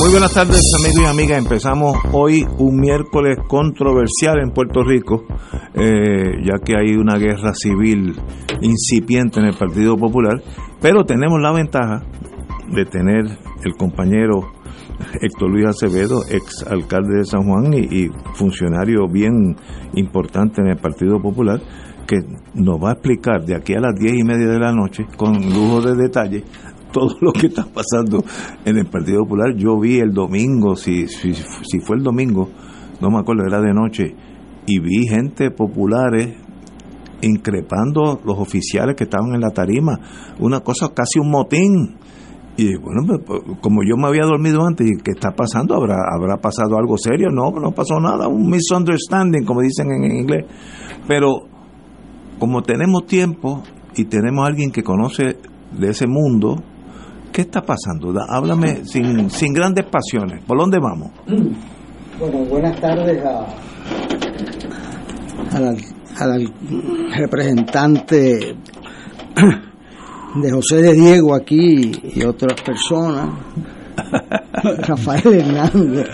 Muy buenas tardes amigos y amigas. Empezamos hoy un miércoles controversial en Puerto Rico, eh, ya que hay una guerra civil incipiente en el Partido Popular, pero tenemos la ventaja de tener el compañero Héctor Luis Acevedo, ex alcalde de San Juan y, y funcionario bien importante en el Partido Popular, que nos va a explicar de aquí a las diez y media de la noche, con lujo de detalle, todo lo que está pasando en el Partido Popular. Yo vi el domingo, si, si, si fue el domingo, no me acuerdo, era de noche, y vi gente populares increpando los oficiales que estaban en la tarima, una cosa casi un motín. Y bueno, pues, como yo me había dormido antes, ¿qué está pasando? ¿Habrá, ¿Habrá pasado algo serio? No, no pasó nada, un misunderstanding, como dicen en inglés. Pero como tenemos tiempo y tenemos alguien que conoce de ese mundo, ¿qué está pasando? Háblame sin, sin grandes pasiones. ¿Por dónde vamos? Bueno, buenas tardes a, al, al representante de José de Diego aquí y otras personas. Rafael Hernández.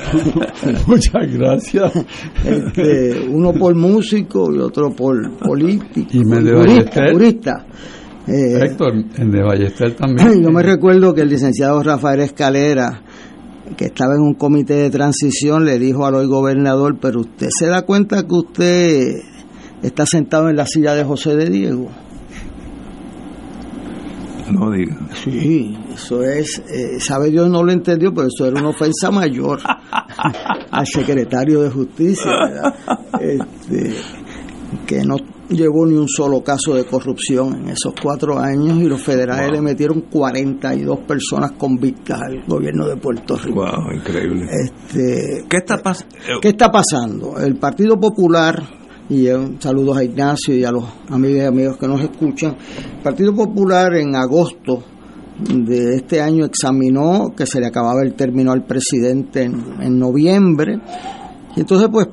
Muchas gracias. Este, uno por músico y otro por político. Y me jurista, jurista. Eh, Héctor, en de Ballester también. yo me recuerdo que el licenciado Rafael Escalera, que estaba en un comité de transición, le dijo al hoy gobernador, pero usted se da cuenta que usted está sentado en la silla de José de Diego. No diga. Sí, eso es, eh, sabe Dios no lo entendió, pero eso era una ofensa mayor al secretario de justicia, ¿verdad? Este, que no llevó ni un solo caso de corrupción en esos cuatro años y los federales le metieron 42 personas convictas al gobierno de Puerto Rico. Wow, increíble. Este, ¿Qué está pasando? ¿Qué está pasando? El Partido Popular, y eh, saludos a Ignacio y a los amigos y amigos que nos escuchan, el Partido Popular en agosto de este año examinó que se le acababa el término al presidente en, en noviembre, y entonces pues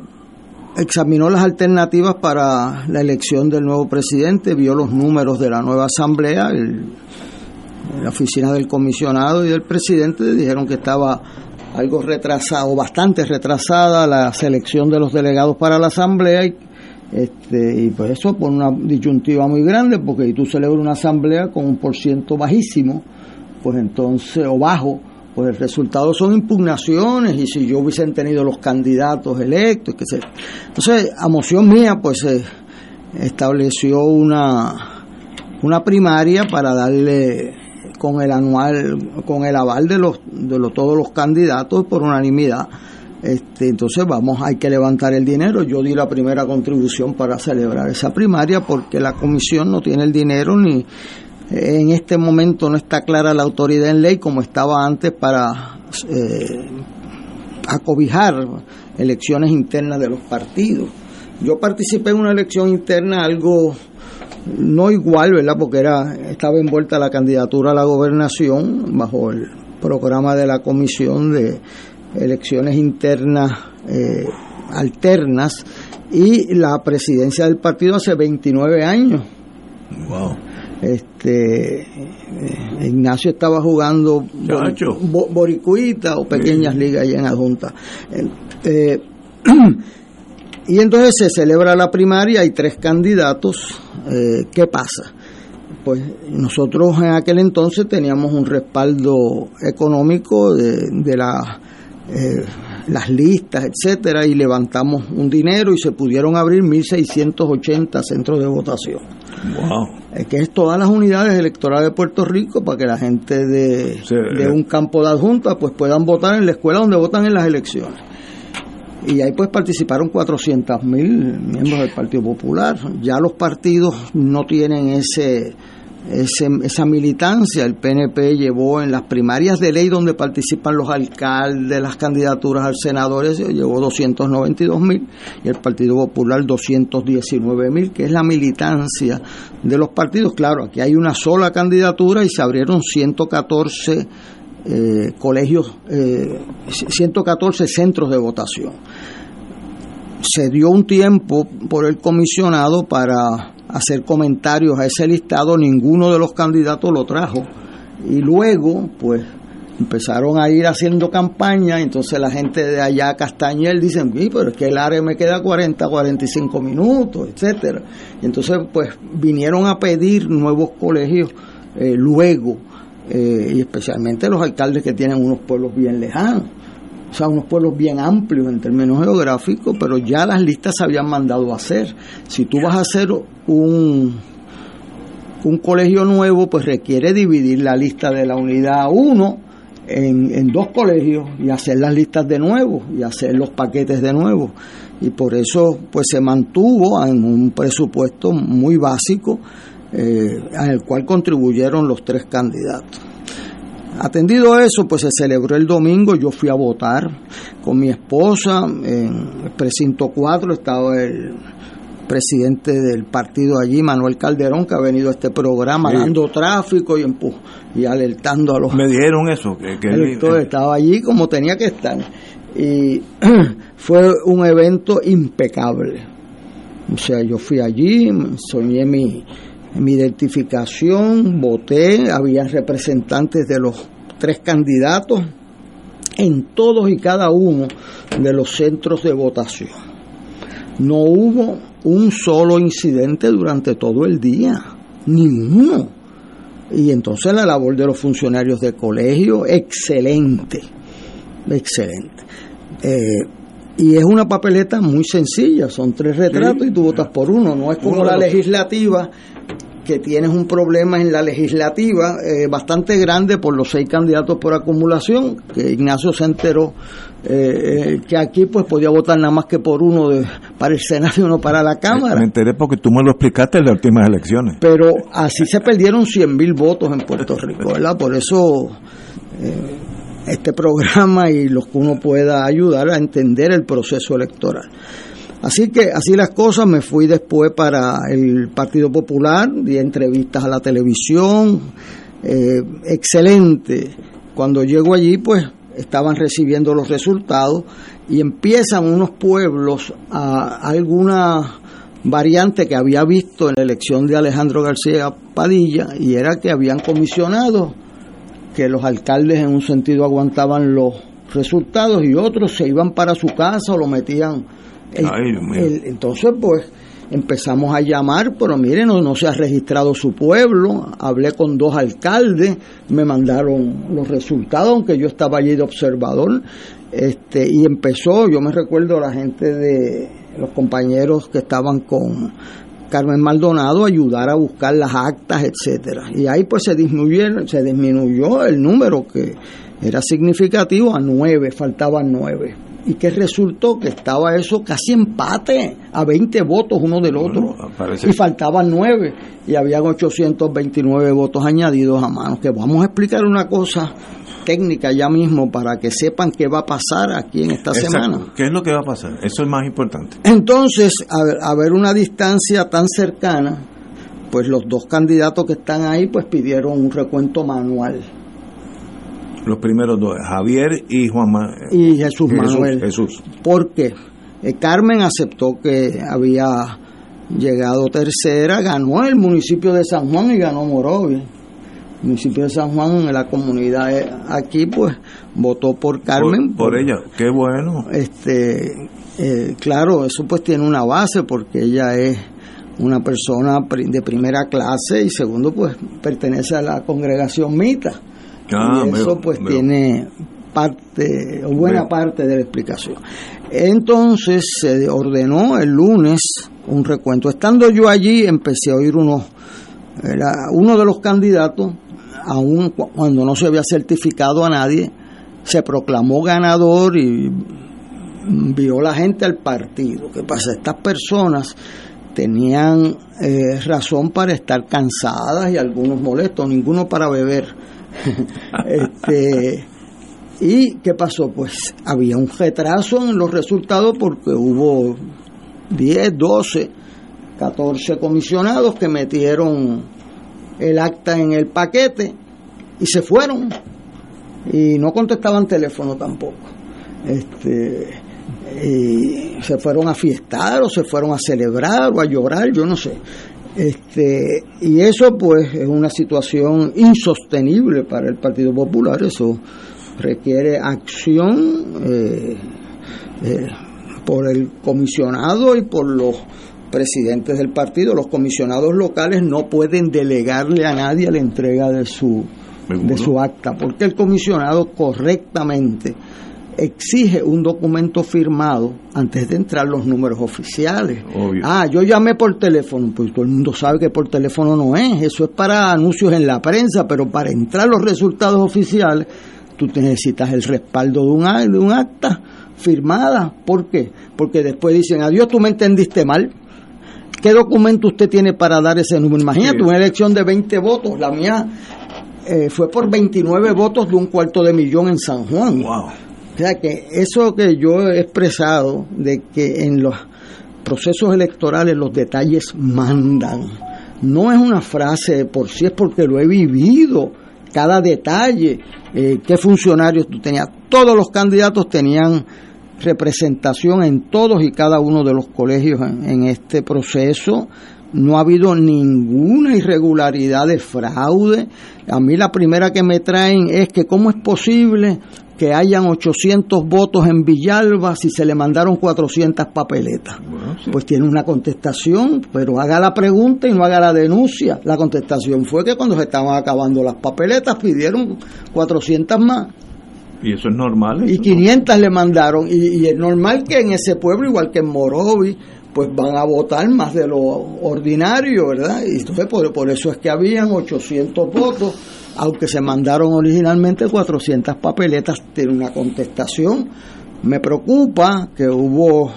examinó las alternativas para la elección del nuevo presidente, vio los números de la nueva asamblea, el- la oficina del comisionado y del presidente dijeron que estaba algo retrasado, bastante retrasada la selección de los delegados para la asamblea y, este, y pues eso por una disyuntiva muy grande, porque si tú celebras una asamblea con un por ciento bajísimo, pues entonces, o bajo, pues el resultado son impugnaciones y si yo hubiesen tenido los candidatos electos, entonces a moción mía pues se estableció una una primaria para darle con el anual con el aval de los de los, todos los candidatos por unanimidad este, entonces vamos, hay que levantar el dinero. Yo di la primera contribución para celebrar esa primaria porque la comisión no tiene el dinero ni en este momento no está clara la autoridad en ley como estaba antes para eh, acobijar elecciones internas de los partidos. Yo participé en una elección interna algo no igual, ¿verdad? Porque era estaba envuelta la candidatura a la gobernación bajo el programa de la comisión de elecciones internas eh, alternas y la presidencia del partido hace 29 años. Wow. Este eh, Ignacio estaba jugando Chacho. boricuita o pequeñas ligas allá en adjunta. Eh, y entonces se celebra la primaria, hay tres candidatos. eh, ¿Qué pasa? Pues nosotros en aquel entonces teníamos un respaldo económico de, de la eh, las listas, etcétera, y levantamos un dinero y se pudieron abrir 1.680 centros de votación. Wow. Es que es todas las unidades electorales de Puerto Rico para que la gente de, Sí, de eh. un campo de adjunta pues puedan votar en la escuela donde votan en las elecciones. Y ahí pues participaron 400 mil miembros del Partido Popular. Ya los partidos no tienen ese, esa militancia. El PNP llevó en las primarias de ley donde participan los alcaldes, las candidaturas al senador, llevó 292 mil y el Partido Popular 219 mil, que es la militancia de los partidos. Claro, aquí hay una sola candidatura y se abrieron 114 eh, colegios, eh, 114 centros de votación. Se dio un tiempo por el comisionado para hacer comentarios a ese listado, ninguno de los candidatos lo trajo. Y luego, pues, empezaron a ir haciendo campaña, entonces la gente de allá, Castañel, dicen, "Sí, pero es que el área me queda 40, 45 minutos, etcétera. Y entonces, pues, vinieron a pedir nuevos colegios eh, luego, eh, y especialmente los alcaldes que tienen unos pueblos bien lejanos, o sea, unos pueblos bien amplios en términos geográficos, pero ya las listas se habían mandado a hacer. Si tú vas a hacer un, un colegio nuevo, pues requiere dividir la lista de la unidad 1 en, en dos colegios y hacer las listas de nuevo y hacer los paquetes de nuevo. Y por eso pues se mantuvo en un presupuesto muy básico eh, el cual contribuyeron los tres candidatos. Atendido eso, pues se celebró el domingo, yo fui a votar con mi esposa, en el precinto 4 estaba el presidente del partido allí, Manuel Calderón, que ha venido a este programa Sí. dando tráfico y empu- y alertando a los Me dijeron eso, que, que electores, estaba allí como tenía que estar. Y fue un evento impecable. O sea, yo fui allí, soñé mi, mi identificación, voté, había representantes de los tres candidatos en todos y cada uno de los centros de votación. No hubo un solo incidente durante todo el día, ninguno. Y entonces la labor de los funcionarios de colegio, excelente, excelente. Eh, y es una papeleta muy sencilla, son tres retratos y tú votas por uno, no es como Uno la legislativa, que tienes un problema en la legislativa eh, bastante grande por los seis candidatos por acumulación, que Ignacio se enteró eh, eh, que aquí pues podía votar nada más que por uno de, para el Senado y uno para la Cámara. Me enteré porque tú me lo explicaste en las últimas elecciones. Pero así se perdieron 100 mil votos en Puerto Rico, ¿verdad? Por eso eh, este programa y los que uno pueda ayudar a entender el proceso electoral. Así que así las cosas, me fui después para el Partido Popular, di entrevistas a la televisión, eh, excelente. Cuando llego allí, pues estaban recibiendo los resultados y empiezan unos pueblos a alguna variante que había visto en la elección de Alejandro García Padilla y era que habían comisionado que los alcaldes en un sentido aguantaban los resultados y otros se iban para su casa o lo metían. El- Ay, Dios mío. el- entonces, pues empezamos a llamar, pero miren, no, no se ha registrado su pueblo. Hablé con dos alcaldes, me mandaron los resultados, aunque yo estaba allí de observador. Este, y empezó, yo me recuerdo la gente de los compañeros que estaban con Carmen Maldonado ayudar a buscar las actas, etcétera. Y ahí pues se disminuyeron, se disminuyó el número que era significativo a nueve, faltaban nueve. ¿Y que resultó? Que estaba eso casi empate, a 20 votos uno del otro. Bueno, parece- Y faltaban nueve, y habían 829 votos añadidos a mano. Que vamos a explicar una cosa técnica ya mismo para que sepan qué va a pasar aquí en esta Exacto. semana. ¿Qué es lo que va a pasar? Eso es más importante. Entonces, a ver, a ver una distancia tan cercana, pues los dos candidatos que están ahí, pues pidieron un recuento manual. Los primeros dos, Javier y Juan Y Jesús Manuel. Jesús. Porque eh, Carmen aceptó que había llegado tercera, ganó el municipio de San Juan y ganó Morovi. El municipio de San Juan, la comunidad eh, aquí, pues votó por Carmen. Por, por ella. Qué bueno. este eh, claro eso pues tiene una base porque ella es una persona de primera clase y segundo pues pertenece a la congregación mita Ah, y eso pues veo. tiene parte o buena parte de la explicación. Entonces se ordenó el lunes un recuento. Estando yo allí empecé a oír uno, era uno de los candidatos, aún cuando no se había certificado a nadie, se proclamó ganador y vio la gente al partido. ¿Qué pasa? Estas personas tenían eh, razón para estar cansadas y algunos molestos, ninguno para beber. este, ¿Y qué pasó? Pues había un retraso en los resultados porque hubo 10, 12, 14 comisionados que metieron el acta en el paquete y se fueron y no contestaban teléfono tampoco. Este, y se fueron a fiestar o se fueron a celebrar o a llorar, yo no sé. Este, y eso pues es una situación insostenible para el Partido Popular, eso requiere acción eh, eh, por el comisionado y por los presidentes del partido. Los comisionados locales no pueden delegarle a nadie la entrega de su, de su acta, porque el comisionado correctamente exige un documento firmado antes de entrar los números oficiales. Ah, yo llamé por teléfono, pues todo el mundo sabe que por teléfono no es, eso es para anuncios en la prensa, pero para entrar los resultados oficiales tú necesitas el respaldo de un, de un acta firmada. ¿Por qué? Porque después dicen, adiós, tú me entendiste mal. ¿Qué documento usted tiene para dar ese número? Imagínate, una elección de 20 votos, la mía eh, fue por 29 votos de un cuarto de millón en San Juan. Wow. O sea que eso que yo he expresado de que en los procesos electorales los detalles mandan, no es una frase por sí, es porque lo he vivido, cada detalle, eh, qué funcionarios tú tenías. Todos los candidatos tenían representación en todos y cada uno de los colegios en este proceso no ha habido ninguna irregularidad de fraude. A mí la primera que me traen es que cómo es posible que hayan 800 votos en Villalba si se le mandaron 400 papeletas. Pues tiene una contestación, pero haga la pregunta y no haga la denuncia. La contestación fue que cuando se estaban acabando las papeletas pidieron 400 más. Y eso es normal. y 500 le mandaron. Y, y, es normal que en ese pueblo, igual que en Morovi, pues van a votar más de lo ordinario, ¿verdad? Y entonces por, por eso es que habían 800 votos, aunque se mandaron originalmente 400 papeletas, tiene una contestación. Me preocupa que hubo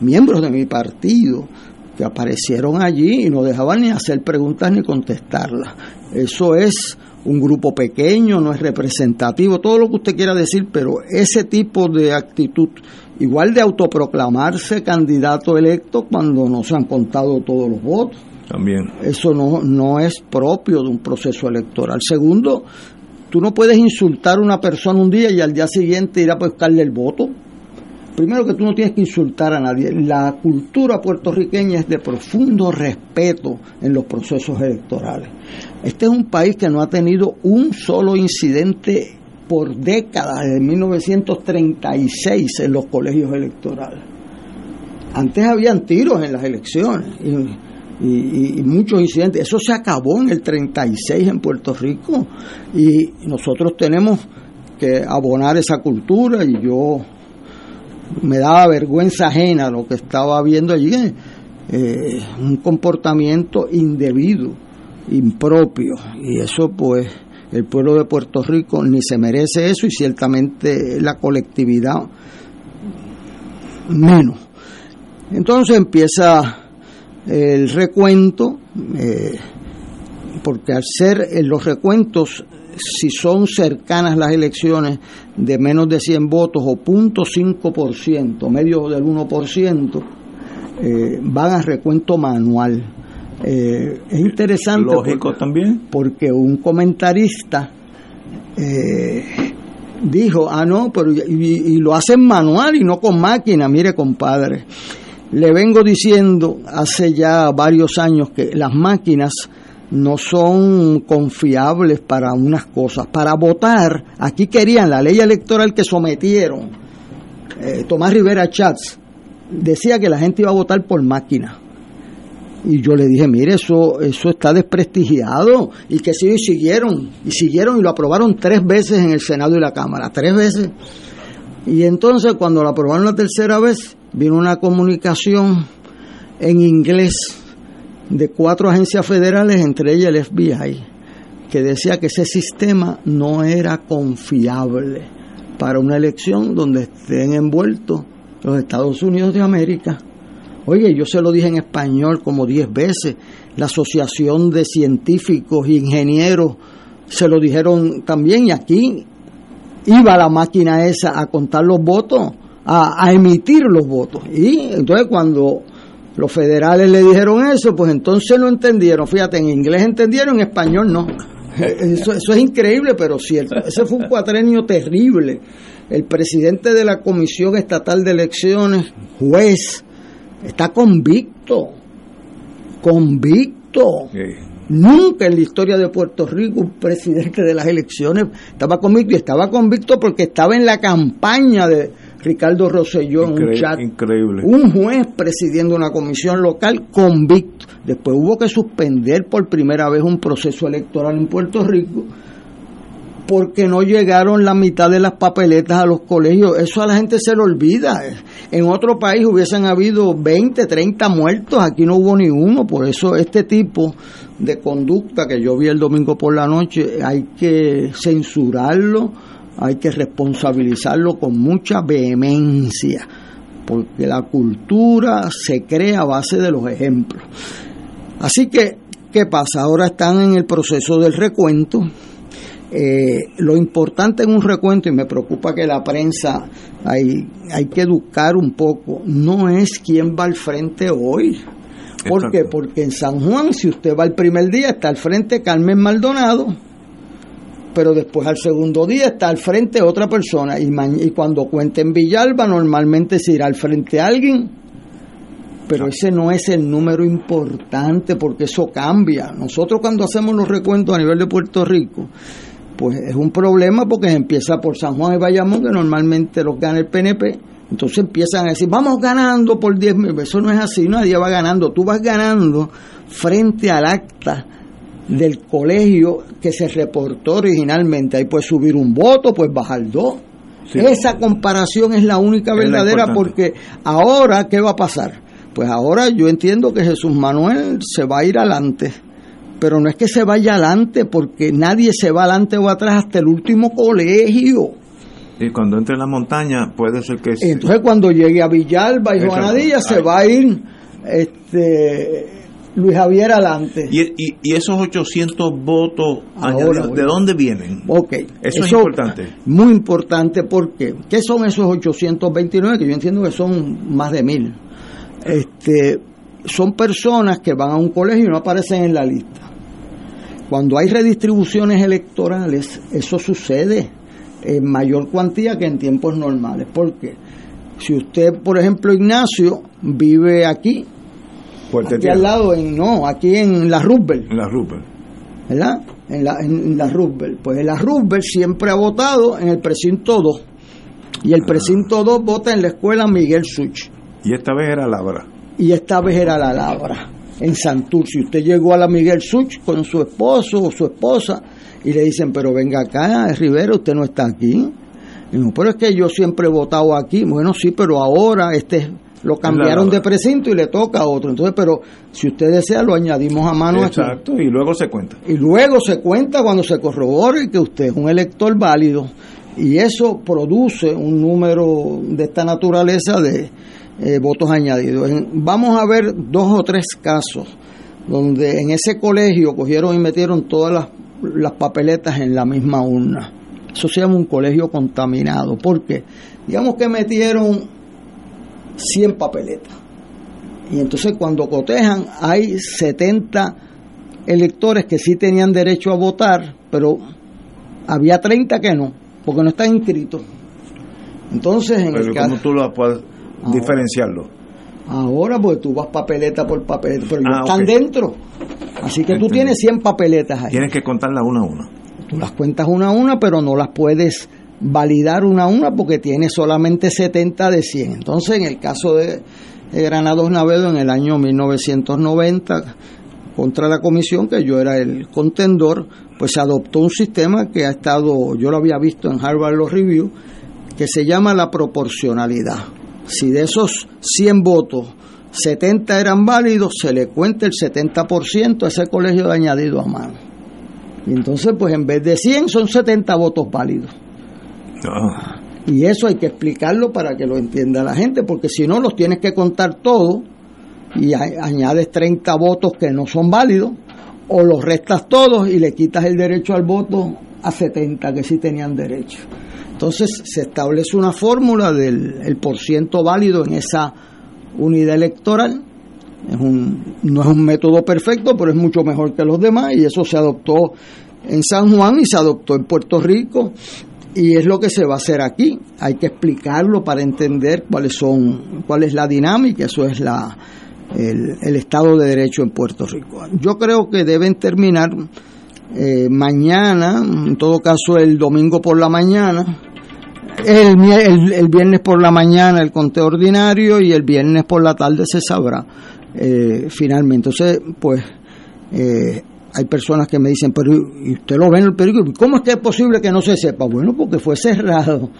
miembros de mi partido que aparecieron allí y no dejaban ni hacer preguntas ni contestarlas. Eso es un grupo pequeño, no es representativo, todo lo que usted quiera decir, pero ese tipo de actitud igual de autoproclamarse candidato electo cuando no se han contado todos los votos. Eso no, no es propio de un proceso electoral. Segundo, tú no puedes insultar a una persona un día y al día siguiente ir a buscarle el voto. Primero que tú no tienes que insultar a nadie. La cultura puertorriqueña es de profundo respeto en los procesos electorales. Este es un país que no ha tenido un solo incidente por décadas, desde 1936, en los colegios electorales. Antes habían tiros en las elecciones muchos incidentes. Eso se acabó en el 36 en Puerto Rico y nosotros tenemos que abonar esa cultura y yo me daba vergüenza ajena lo que estaba viendo allí, eh, un comportamiento indebido, impropio y eso pues el pueblo de Puerto Rico ni se merece eso y ciertamente la colectividad menos. Entonces empieza el recuento, eh, porque al ser los recuentos, si son cercanas las elecciones de menos de 100 votos o 0.5%, medio del 1%, eh, van a recuento manual eh, es interesante. Lógico también. Porque un comentarista eh, dijo, ah, no, pero y, lo hacen manual y no con máquina. Mire, compadre, le vengo diciendo hace ya varios años que las máquinas no son confiables para unas cosas. Para votar, aquí querían la ley electoral que sometieron. Eh, Tomás Rivera Chats decía que la gente iba a votar por máquina Y yo le dije, mire, eso, eso está desprestigiado. Y que sí, y siguieron, y siguieron y lo aprobaron tres veces en el Senado y la Cámara, tres veces. Y entonces cuando lo aprobaron la tercera vez, vino una comunicación en inglés de cuatro agencias federales, entre ellas el FBI, que decía que ese sistema no era confiable para una elección donde estén envueltos los Estados Unidos de América. Oye, yo se lo dije en español como diez veces. La Asociación de Científicos e Ingenieros se lo dijeron también y aquí iba la máquina esa a contar los votos, a, emitir los votos. Y entonces cuando los federales le dijeron eso, pues entonces no entendieron. Fíjate, en inglés entendieron, en español no. Eso, eso es increíble, pero cierto. Ese fue un cuatrenio terrible. El presidente de la Comisión Estatal de Elecciones, juez, está convicto. Convicto. Nunca en la historia de Puerto Rico un presidente de las elecciones estaba convicto y estaba convicto porque estaba en la campaña de Ricardo Rosselló en un chat. Increíble. Un juez presidiendo una comisión local convicto. Después hubo que suspender por primera vez un proceso electoral en Puerto Rico porque no llegaron la mitad de las papeletas a los colegios. Eso a la gente se le olvida. En otro país hubiesen habido 20, 30 muertos, aquí no hubo ni uno. Por eso este tipo de conducta que yo vi el domingo por la noche hay que censurarlo, hay que responsabilizarlo con mucha vehemencia, porque la cultura se crea a base de los ejemplos. Así que, ¿qué pasa? Ahora están en el proceso del recuento eh, lo importante en un recuento, y me preocupa que la prensa hay, hay que educar un poco, no es quién va al frente hoy. ¿Por qué? Porque en San Juan, si usted va el primer día, está al frente Carmen Maldonado, pero después al segundo día está al frente otra persona. Y, y cuando cuente en Villalba, normalmente se irá al frente alguien, pero ese no es el número importante porque eso cambia. Nosotros cuando hacemos los recuentos a nivel de Puerto Rico, pues es un problema porque empieza por San Juan y Bayamón, que normalmente los gana el PNP. Entonces empiezan a decir, vamos ganando por 10 mil. Eso no es así, nadie va ganando. Tú vas ganando frente al acta del colegio que se reportó originalmente. Ahí puedes subir un voto, puedes bajar dos. Esa comparación es la única verdadera porque ahora, ¿qué va a pasar? Pues ahora yo entiendo que Jesús Manuel se va a ir adelante pero no es que se vaya adelante, porque nadie se va adelante o atrás hasta el último colegio. Y cuando entre en la montaña puede ser que... Entonces cuando llegue a Villalba y Juanadilla se va a ir este, Luis Javier adelante. ¿Y, y, esos 800 votos añadidos, de dónde vienen? Ok. Eso, es importante. Muy importante porque, ¿qué son esos 829? Que yo entiendo que son más de mil. Este, son personas que van a un colegio y no aparecen en la lista. Cuando hay redistribuciones electorales, eso sucede en mayor cuantía que en tiempos normales. Porque si usted, por ejemplo, Ignacio, vive aquí, aquí al lado, en, no, aquí en la Roosevelt. En la Roosevelt. ¿Verdad? En la, en, la Roosevelt. Pues en la Roosevelt siempre ha votado en el precinto 2. Y el precinto 2 vota en la escuela Miguel Such. Y esta vez era Labra. Y esta vez era la Labra en Santurce. Usted llegó a la Miguel Such con su esposo o su esposa y le dicen, pero venga acá, Rivera, usted no está aquí. Y no, pero es que yo siempre he votado aquí. Bueno, sí, pero ahora este lo cambiaron de precinto y le toca a otro. Entonces, pero si usted desea, lo añadimos a mano. Exacto, y luego se cuenta. Y luego se cuenta cuando se corrobore que usted es un elector válido. Y eso produce un número de esta naturaleza de, eh, votos añadidos. vamos a ver dos o tres casos donde en ese colegio cogieron y metieron todas las, las papeletas en la misma urna. Eso se llama un colegio contaminado. porque Digamos que metieron 100 papeletas. Y entonces cuando cotejan hay 70 electores que sí tenían derecho a votar, pero había 30 que no, porque no están inscritos. Entonces, en el caso, tú lo puedes diferenciarlo? Ahora, pues tú vas papeleta por papeleta, pero ah, están dentro. Así que tú tienes 100 papeletas ahí. Tienes que contarlas una a una. Tú las cuentas una a una, pero no las puedes validar una a una porque tienes solamente 70 de 100. Entonces, en el caso de de Granados Navedo en el año 1990 contra la comisión, que yo era el contendor, pues se adoptó un sistema que ha estado, yo lo había visto en Harvard Law Review, que se llama la proporcionalidad. Si de esos 100 votos 70 eran válidos, se le cuenta el 70% a ese colegio de añadido a mano. Y entonces, pues en vez de 100 son 70 votos válidos. Ah, Y eso hay que explicarlo para que lo entienda la gente, porque si no los tienes que contar todos y añades 30 votos que no son válidos, o los restas todos y le quitas el derecho al voto a 70 que sí tenían derecho. Entonces se establece una fórmula del el por ciento válido en esa unidad electoral. Es un, no es un método perfecto, pero es mucho mejor que los demás y eso se adoptó en San Juan y se adoptó en Puerto Rico y es lo que se va a hacer aquí. Hay que explicarlo para entender cuáles son, cuál es la dinámica, eso es la, el, el Estado de Derecho en Puerto Rico. Yo creo que deben terminar eh, mañana, en todo caso el domingo por la mañana, el, el- el viernes por la mañana el conteo ordinario y el viernes por la tarde se sabrá eh, finalmente. Entonces, pues eh, hay personas que me dicen, pero ¿y usted lo ve en el periódico? ¿Cómo es que es posible que no se sepa? Bueno, porque fue cerrado.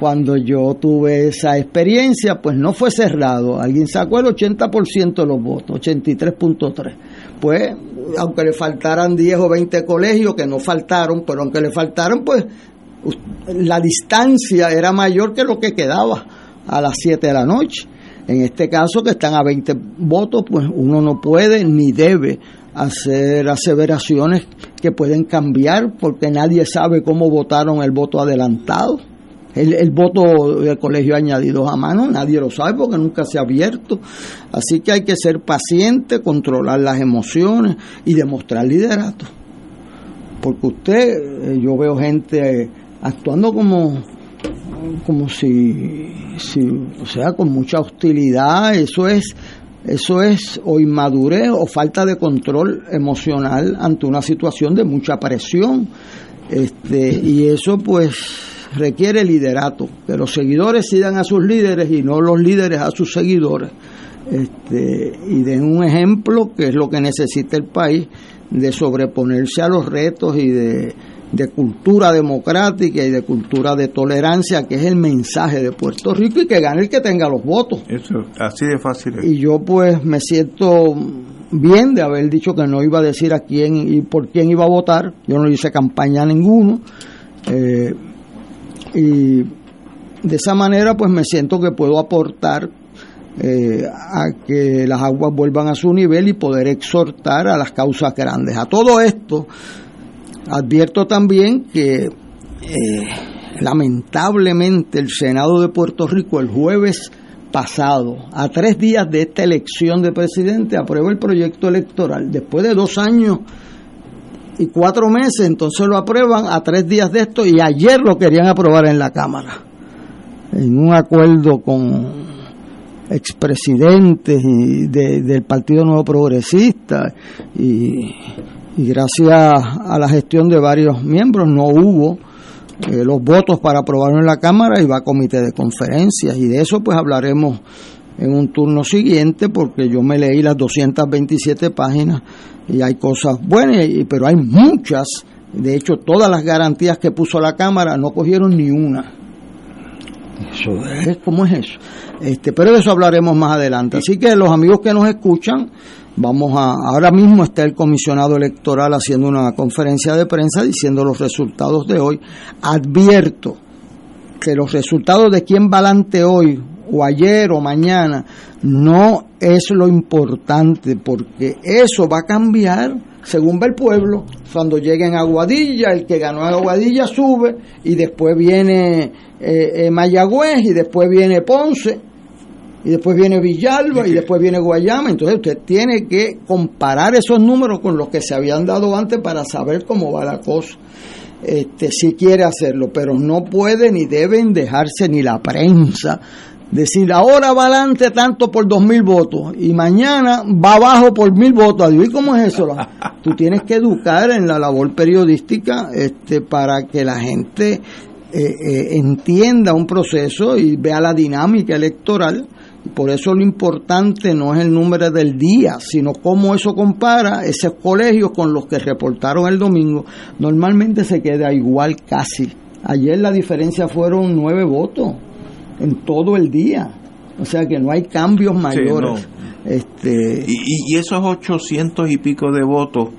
Cuando yo tuve esa experiencia, pues no fue cerrado. Alguien sacó el 80% de los votos, 83.3. Pues, aunque le faltaran 10 o 20 colegios, que no faltaron, pero aunque le faltaron, pues la distancia era mayor que lo que quedaba a las 7 de la noche. En este caso, que están a 20 votos, pues uno no puede ni debe hacer aseveraciones que pueden cambiar porque nadie sabe cómo votaron el voto adelantado. El, el voto del colegio añadido a mano, nadie lo sabe porque nunca se ha abierto. Así que hay que ser paciente, controlar las emociones y demostrar liderato. Porque usted, eh, yo veo gente actuando como, como si, si, o sea, con mucha hostilidad, eso es, eso es o inmadurez o falta de control emocional ante una situación de mucha presión. Este, y eso pues requiere liderato, que los seguidores sigan a sus líderes y no los líderes a sus seguidores. Este, y den un ejemplo que es lo que necesita el país de sobreponerse a los retos y de, de cultura democrática y de cultura de tolerancia, que es el mensaje de Puerto Rico y que gane el que tenga los votos. eso, así de fácil es. Y yo pues me siento bien de haber dicho que no iba a decir a quién y por quién iba a votar. Yo no hice campaña a ninguno. Eh, y de esa manera pues me siento que puedo aportar eh, a que las aguas vuelvan a su nivel y poder exhortar a las causas grandes. A todo esto, advierto también que eh, lamentablemente el Senado de Puerto Rico el jueves pasado, a tres días de esta elección de presidente, aprueba el proyecto electoral. Después de dos años y cuatro meses, entonces lo aprueban a tres días de esto y ayer lo querían aprobar en la Cámara, en un acuerdo con expresidentes y de- del Partido Nuevo Progresista y, y gracias a la gestión de varios miembros no hubo eh, los votos para aprobarlo en la Cámara y va a comité de conferencias y de eso pues hablaremos en un turno siguiente porque yo me leí las 227 páginas y hay cosas buenas, pero hay muchas, de hecho todas las garantías que puso la Cámara no cogieron ni una. Eso es, ¿cómo es eso? Este, pero de eso hablaremos más adelante. Así que los amigos que nos escuchan, vamos a, ahora mismo está el comisionado electoral haciendo una conferencia de prensa diciendo los resultados de hoy. Advierto que los resultados de quién va adelante hoy, o ayer, o mañana, no es lo importante, porque eso va a cambiar según va el pueblo. Cuando lleguen a Aguadilla, el que ganó en Aguadilla sube, y después viene eh, eh, Mayagüez, y después viene Ponce, y después viene Villalba, y después viene Guayama. Entonces usted tiene que comparar esos números con los que se habían dado antes para saber cómo va la cosa este, si quiere hacerlo, pero no puede ni deben dejarse ni la prensa decir ahora va adelante tanto por dos mil votos y mañana va abajo por mil votos. ¿y cómo es eso? Tú tienes que educar en la labor periodística este, para que la gente eh, eh, entienda un proceso y vea la dinámica electoral Por eso lo importante no es el número del día, sino cómo eso compara esos colegios con los que reportaron el domingo. Normalmente se queda igual casi. Ayer la diferencia fueron nueve votos en todo el día. O sea que no hay cambios mayores. este... y, y esos ochocientos y pico de votos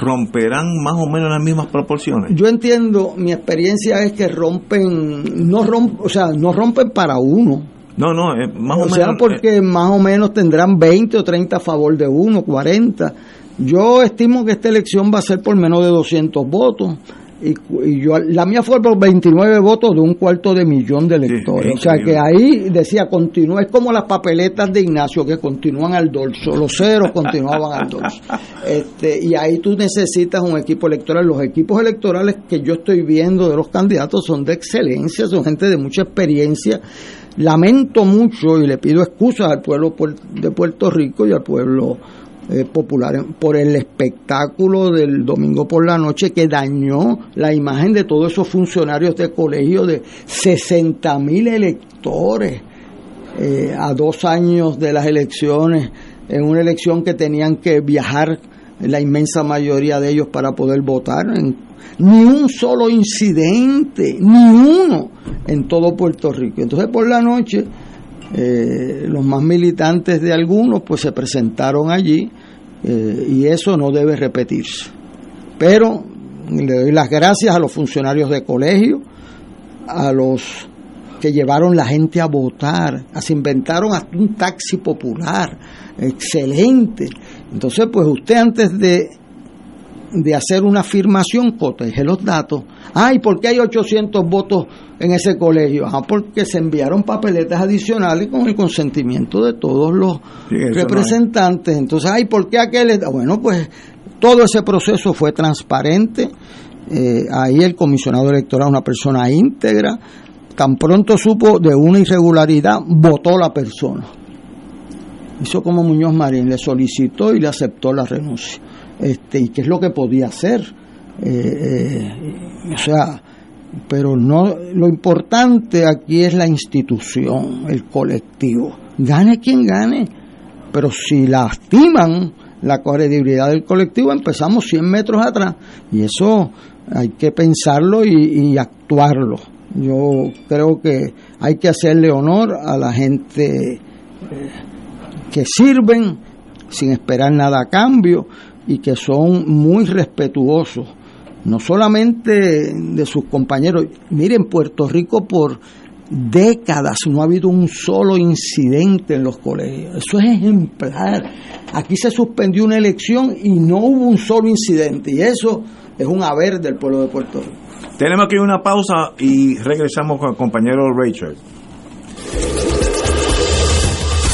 romperán más o menos las mismas proporciones. Yo entiendo, mi experiencia es que rompen, no rompen, o sea, no rompen para uno. No, no, más o, o sea, porque eh, más o menos tendrán 20 o 30 a favor de uno, 40. Yo estimo que esta elección va a ser por menos de 200 votos y, yo la mía fue por 29 votos de un cuarto de millón de electores. o sea que ahí decía continúa, es como las papeletas de Ignacio que continúan al dorso, los ceros continuaban al dorso. Este, y ahí tú necesitas un equipo electoral. Los equipos electorales que yo estoy viendo de los candidatos son de excelencia, son gente de mucha experiencia. Lamento mucho y le pido excusas al pueblo de Puerto Rico y al pueblo eh, popular por el espectáculo del domingo por la noche que dañó la imagen de todos esos funcionarios de colegio de 60 mil electores eh, a dos años de las elecciones, en una elección que tenían que viajar la inmensa mayoría de ellos para poder votar. ni un solo incidente, ni uno en todo Puerto Rico. Entonces por la noche eh, los más militantes de algunos pues se presentaron allí eh, y eso no debe repetirse. Pero le doy las gracias a los funcionarios de colegio, a los que llevaron la gente a votar, se inventaron hasta un taxi popular, excelente. Entonces, pues usted antes de, de hacer una afirmación, coteje los datos. Ay, ¿por qué hay 800 votos en ese colegio? Ah, porque se enviaron papeletas adicionales con el consentimiento de todos los representantes. Entonces, ay, ¿por qué aquel? Bueno, pues todo ese proceso fue transparente. Eh, ahí el comisionado electoral, una persona íntegra, tan pronto supo de una irregularidad, votó la persona. Hizo como Muñoz Marín, le solicitó y le aceptó la renuncia. Este, y qué es lo que podía hacer. Eh, eh, o sea, pero no lo importante aquí es la institución, el colectivo. Gane quien gane, pero si lastiman la credibilidad del colectivo, empezamos 100 metros atrás y eso hay que pensarlo y, actuarlo. Yo creo que hay que hacerle honor a la gente eh, que sirven sin esperar nada a cambio y que son muy respetuosos no solamente de sus compañeros. Miren, Puerto Rico por décadas no ha habido un solo incidente en los colegios. Eso es ejemplar. Aquí se suspendió una elección y no hubo un solo incidente. Y eso es un haber del pueblo de Puerto Rico. Tenemos aquí una pausa y regresamos con el compañero Rachel.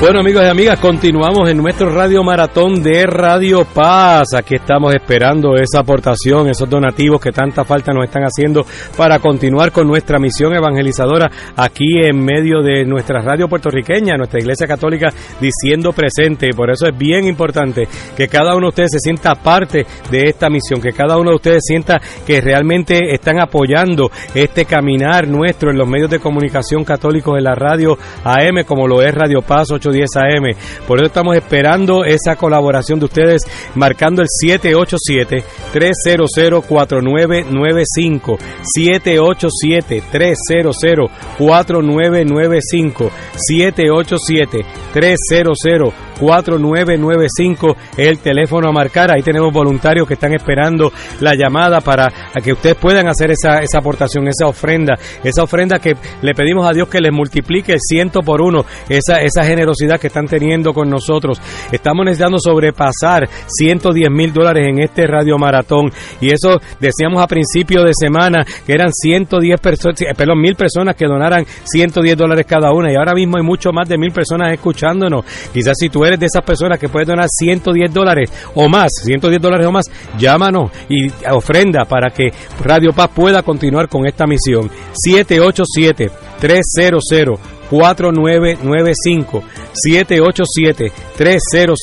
Bueno amigos y amigas, continuamos en nuestro radio maratón de Radio Paz. Aquí estamos esperando esa aportación, esos donativos que tanta falta nos están haciendo para continuar con nuestra misión evangelizadora aquí en medio de nuestra radio puertorriqueña, nuestra iglesia católica diciendo presente. Por eso es bien importante que cada uno de ustedes se sienta parte de esta misión, que cada uno de ustedes sienta que realmente están apoyando este caminar nuestro en los medios de comunicación católicos de la radio AM como lo es Radio Paz 8 10 AM. Por eso estamos esperando esa colaboración de ustedes marcando el 787-300-4995. 787-300-4995. 787-300-4995 es el teléfono a marcar. Ahí tenemos voluntarios que están esperando la llamada para que ustedes puedan hacer esa, esa aportación, esa ofrenda, esa ofrenda que le pedimos a Dios que les multiplique el ciento por uno, esa, esa generosidad que están teniendo con nosotros. Estamos necesitando sobrepasar 110 mil dólares en este radio maratón y eso decíamos a principio de semana que eran 110 personas, eh, perdón, mil personas que donaran 110 dólares cada una y ahora mismo hay mucho más de mil personas escuchándonos. Quizás si tú de esas personas que puedes donar 110 dólares o más, 110 dólares o más, llámanos y ofrenda para que Radio Paz pueda continuar con esta misión. 787 300 4995 787 300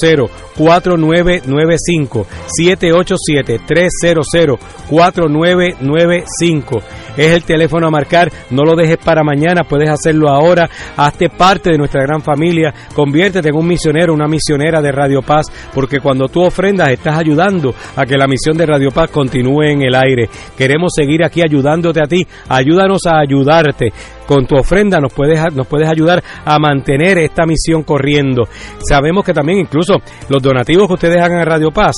4995 787 300 4995 es el teléfono a marcar, no lo dejes para mañana, puedes hacerlo ahora, hazte parte de nuestra gran familia, conviértete en un misionero, una misionera de Radio Paz, porque cuando tú ofrendas estás ayudando a que la misión de Radio Paz continúe en el aire. Queremos seguir aquí ayudándote a ti, ayúdanos a ayudarte. Con tu ofrenda nos puedes, nos puedes ayudar a mantener esta misión corriendo. Sabemos que también incluso los donativos que ustedes hagan a Radio Paz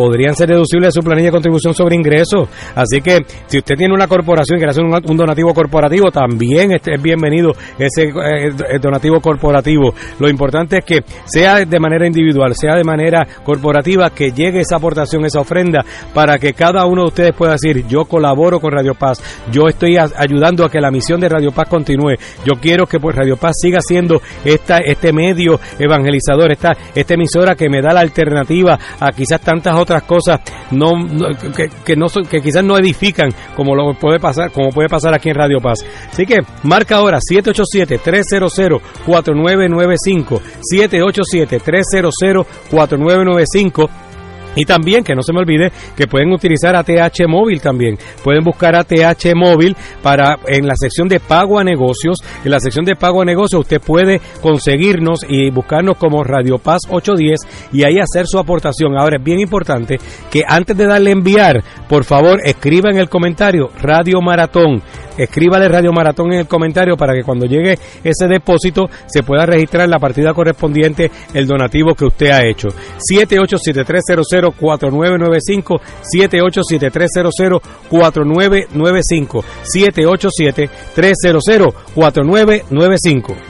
podrían ser deducibles de su planilla de contribución sobre ingresos. Así que si usted tiene una corporación y quiere hacer un, donativo corporativo, también es, bienvenido ese eh, donativo corporativo. Lo importante es que sea de manera individual, sea de manera corporativa, que llegue esa aportación, esa ofrenda, para que cada uno de ustedes pueda decir, yo colaboro con Radio Paz, yo estoy ayudando a que la misión de Radio Paz continúe, yo quiero que pues Radio Paz siga siendo esta, este medio evangelizador, esta, esta emisora que me da la alternativa a quizás tantas otras cosas no, que, no que quizás no edifican como lo puede pasar como puede pasar aquí en Radio Paz. Así que marca ahora 787 300 4995 787 300 4995 y también, que no se me olvide, que pueden utilizar ATH Móvil también. Pueden buscar ATH Móvil para en la sección de pago a negocios. En la sección de pago a negocios usted puede conseguirnos y buscarnos como Radio Paz 810 y ahí hacer su aportación. Ahora es bien importante que antes de darle enviar, por favor, escriba en el comentario Radio Maratón escríbale Radio Maratón en el comentario para que cuando llegue ese depósito se pueda registrar la partida correspondiente el donativo que usted ha hecho. 7873004995 7873004995 787-300-4995.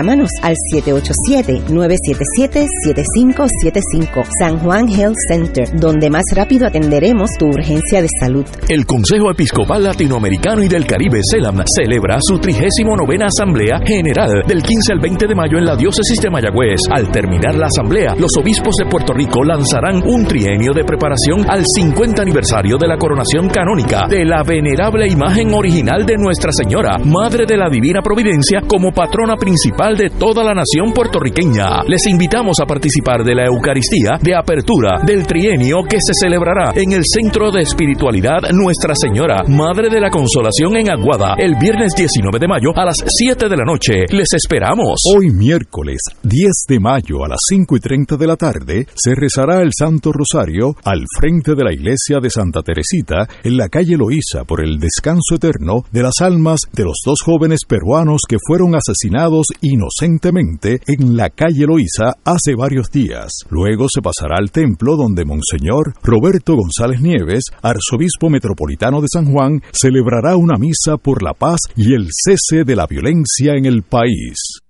Llámanos al 787-977-7575 San Juan Health Center, donde más rápido atenderemos tu urgencia de salud. El Consejo Episcopal Latinoamericano y del Caribe, CELAM, celebra su 39 Asamblea General del 15 al 20 de mayo en la diócesis de Mayagüez. Al terminar la asamblea, los obispos de Puerto Rico lanzarán un trienio de preparación al 50 aniversario de la coronación canónica de la venerable imagen original de Nuestra Señora, Madre de la Divina Providencia, como patrona principal de toda la nación puertorriqueña. Les invitamos a participar de la Eucaristía de apertura del trienio que se celebrará en el Centro de Espiritualidad Nuestra Señora, Madre de la Consolación en Aguada, el viernes 19 de mayo a las 7 de la noche. Les esperamos. Hoy miércoles 10 de mayo a las 5 y 30 de la tarde se rezará el Santo Rosario al frente de la iglesia de Santa Teresita en la calle Loíza por el descanso eterno de las almas de los dos jóvenes peruanos que fueron asesinados inocentemente en la calle Loíza hace varios días. Luego se pasará al templo donde Monseñor Roberto González Nieves, arzobispo metropolitano de San Juan, celebrará una misa por la paz y el cese de la violencia en el país.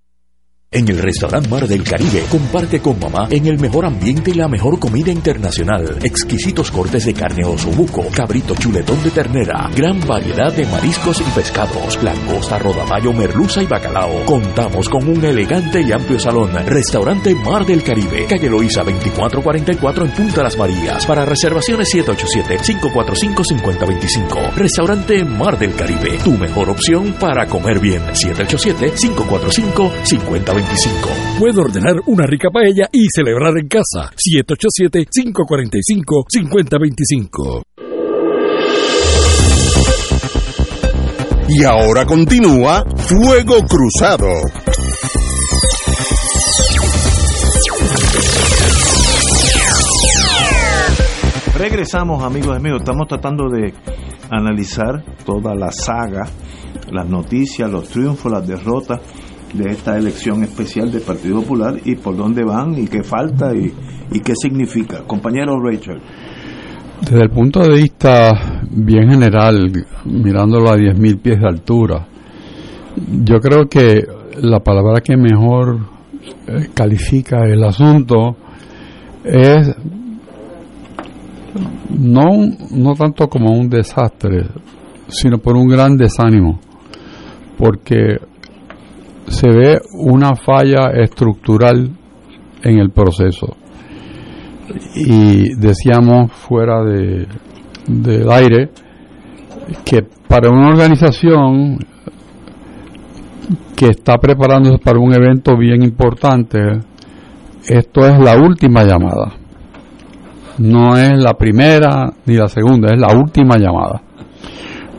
En el restaurante Mar del Caribe, comparte con mamá en el mejor ambiente y la mejor comida internacional. Exquisitos cortes de carne buco, cabrito chuletón de ternera, gran variedad de mariscos y pescados, langosta, rodaballo, merluza y bacalao. Contamos con un elegante y amplio salón. Restaurante Mar del Caribe, calle Loíza 2444 en Punta Las Marías. Para reservaciones 787-545-5025. Restaurante Mar del Caribe, tu mejor opción para comer bien. 787-545-5025. Puede ordenar una rica paella y celebrar en casa. 787-545-5025. Y ahora continúa Fuego Cruzado. Regresamos amigos y amigos, estamos tratando de analizar toda la saga, las noticias, los triunfos, las derrotas de esta elección especial del Partido Popular y por dónde van y qué falta y, qué significa. Compañero Rachel. Desde el punto de vista bien general, mirándolo a 10.000 pies de altura, yo creo que la palabra que mejor eh, califica el asunto es no, no tanto como un desastre, sino por un gran desánimo, porque se ve una falla estructural en el proceso. Y decíamos fuera de, del aire que para una organización que está preparándose para un evento bien importante, esto es la última llamada. No es la primera ni la segunda, es la última llamada.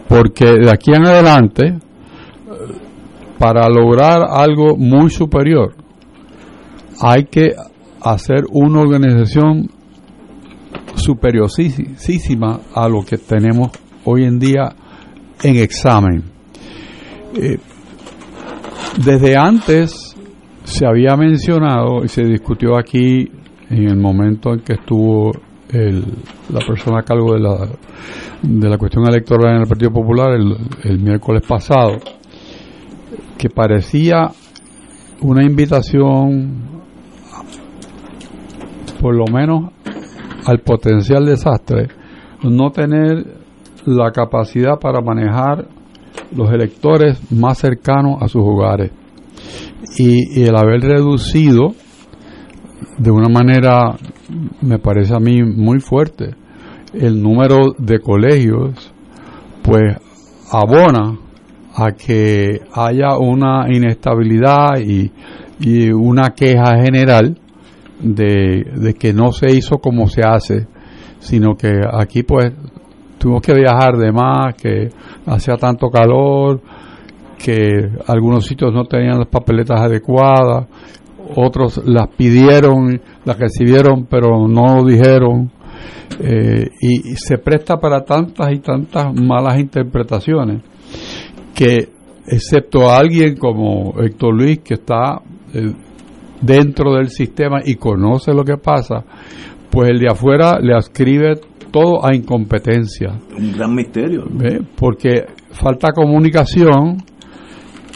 Porque de aquí en adelante, para lograr algo muy superior, hay que hacer una organización superiorísima a lo que tenemos hoy en día en examen. Eh, desde antes se había mencionado y se discutió aquí en el momento en que estuvo la persona a cargo de la, de la cuestión electoral en el Partido Popular el miércoles pasado, que parecía una invitación por lo menos al potencial desastre, no tener la capacidad para manejar los electores más cercanos a sus hogares. Y, el haber reducido de una manera, me parece a mí muy fuerte, el número de colegios, pues abona a que haya una inestabilidad y, y una queja general de, de, que no se hizo como se hace, sino que aquí pues tuvimos que viajar de más, que hacía tanto calor, que algunos sitios no tenían las papeletas adecuadas, otros las pidieron, las recibieron, pero no lo dijeron. Eh, y, se presta para tantas y tantas malas interpretaciones que, excepto a alguien como Héctor Luis, que está eh, dentro del sistema y conoce lo que pasa, pues el de afuera le ascribe todo a incompetencia. Un gran misterio. Porque falta comunicación,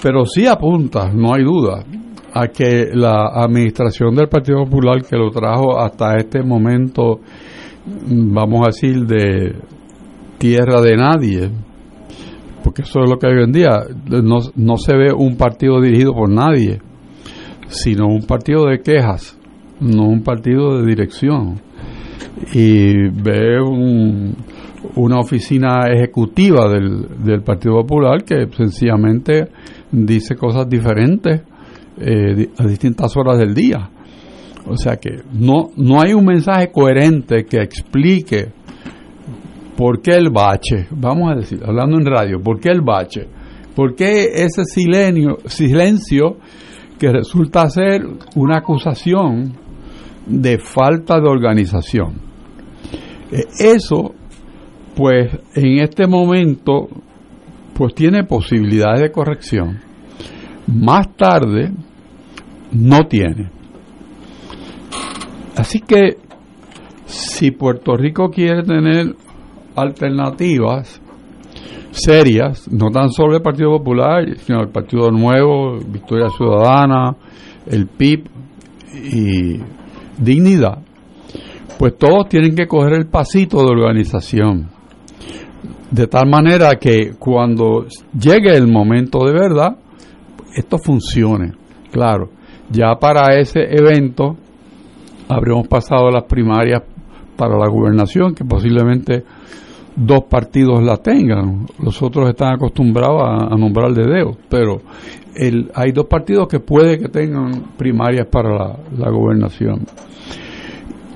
pero sí apunta, no hay duda, a que la administración del Partido Popular que lo trajo hasta este momento, vamos a decir, de tierra de nadie, porque eso es lo que hay hoy en día, no, no se ve un partido dirigido por nadie, sino un partido de quejas, no un partido de dirección y ve una oficina ejecutiva del, del, Partido Popular que sencillamente dice cosas diferentes eh, a distintas horas del día. O sea que no, no hay un mensaje coherente que explique por qué el bache, vamos a decir, hablando en radio, por qué el bache, por qué ese silencio, silencio que resulta ser una acusación de falta de organización. Eh, eso, pues en este momento, pues tiene posibilidades de corrección. Más tarde, no tiene. Así que, si Puerto Rico quiere tener alternativas serias, no tan solo el Partido Popular, sino el Partido Nuevo, Victoria Ciudadana, el PIB y Dignidad, pues todos tienen que coger el pasito de organización. De tal manera que cuando llegue el momento de verdad, esto funcione. Claro, ya para ese evento habremos pasado las primarias para la gobernación, que posiblemente dos partidos la tengan. Los otros están acostumbrados a, nombrar de dedo, pero el, hay dos partidos que puede que tengan primarias para la, gobernación.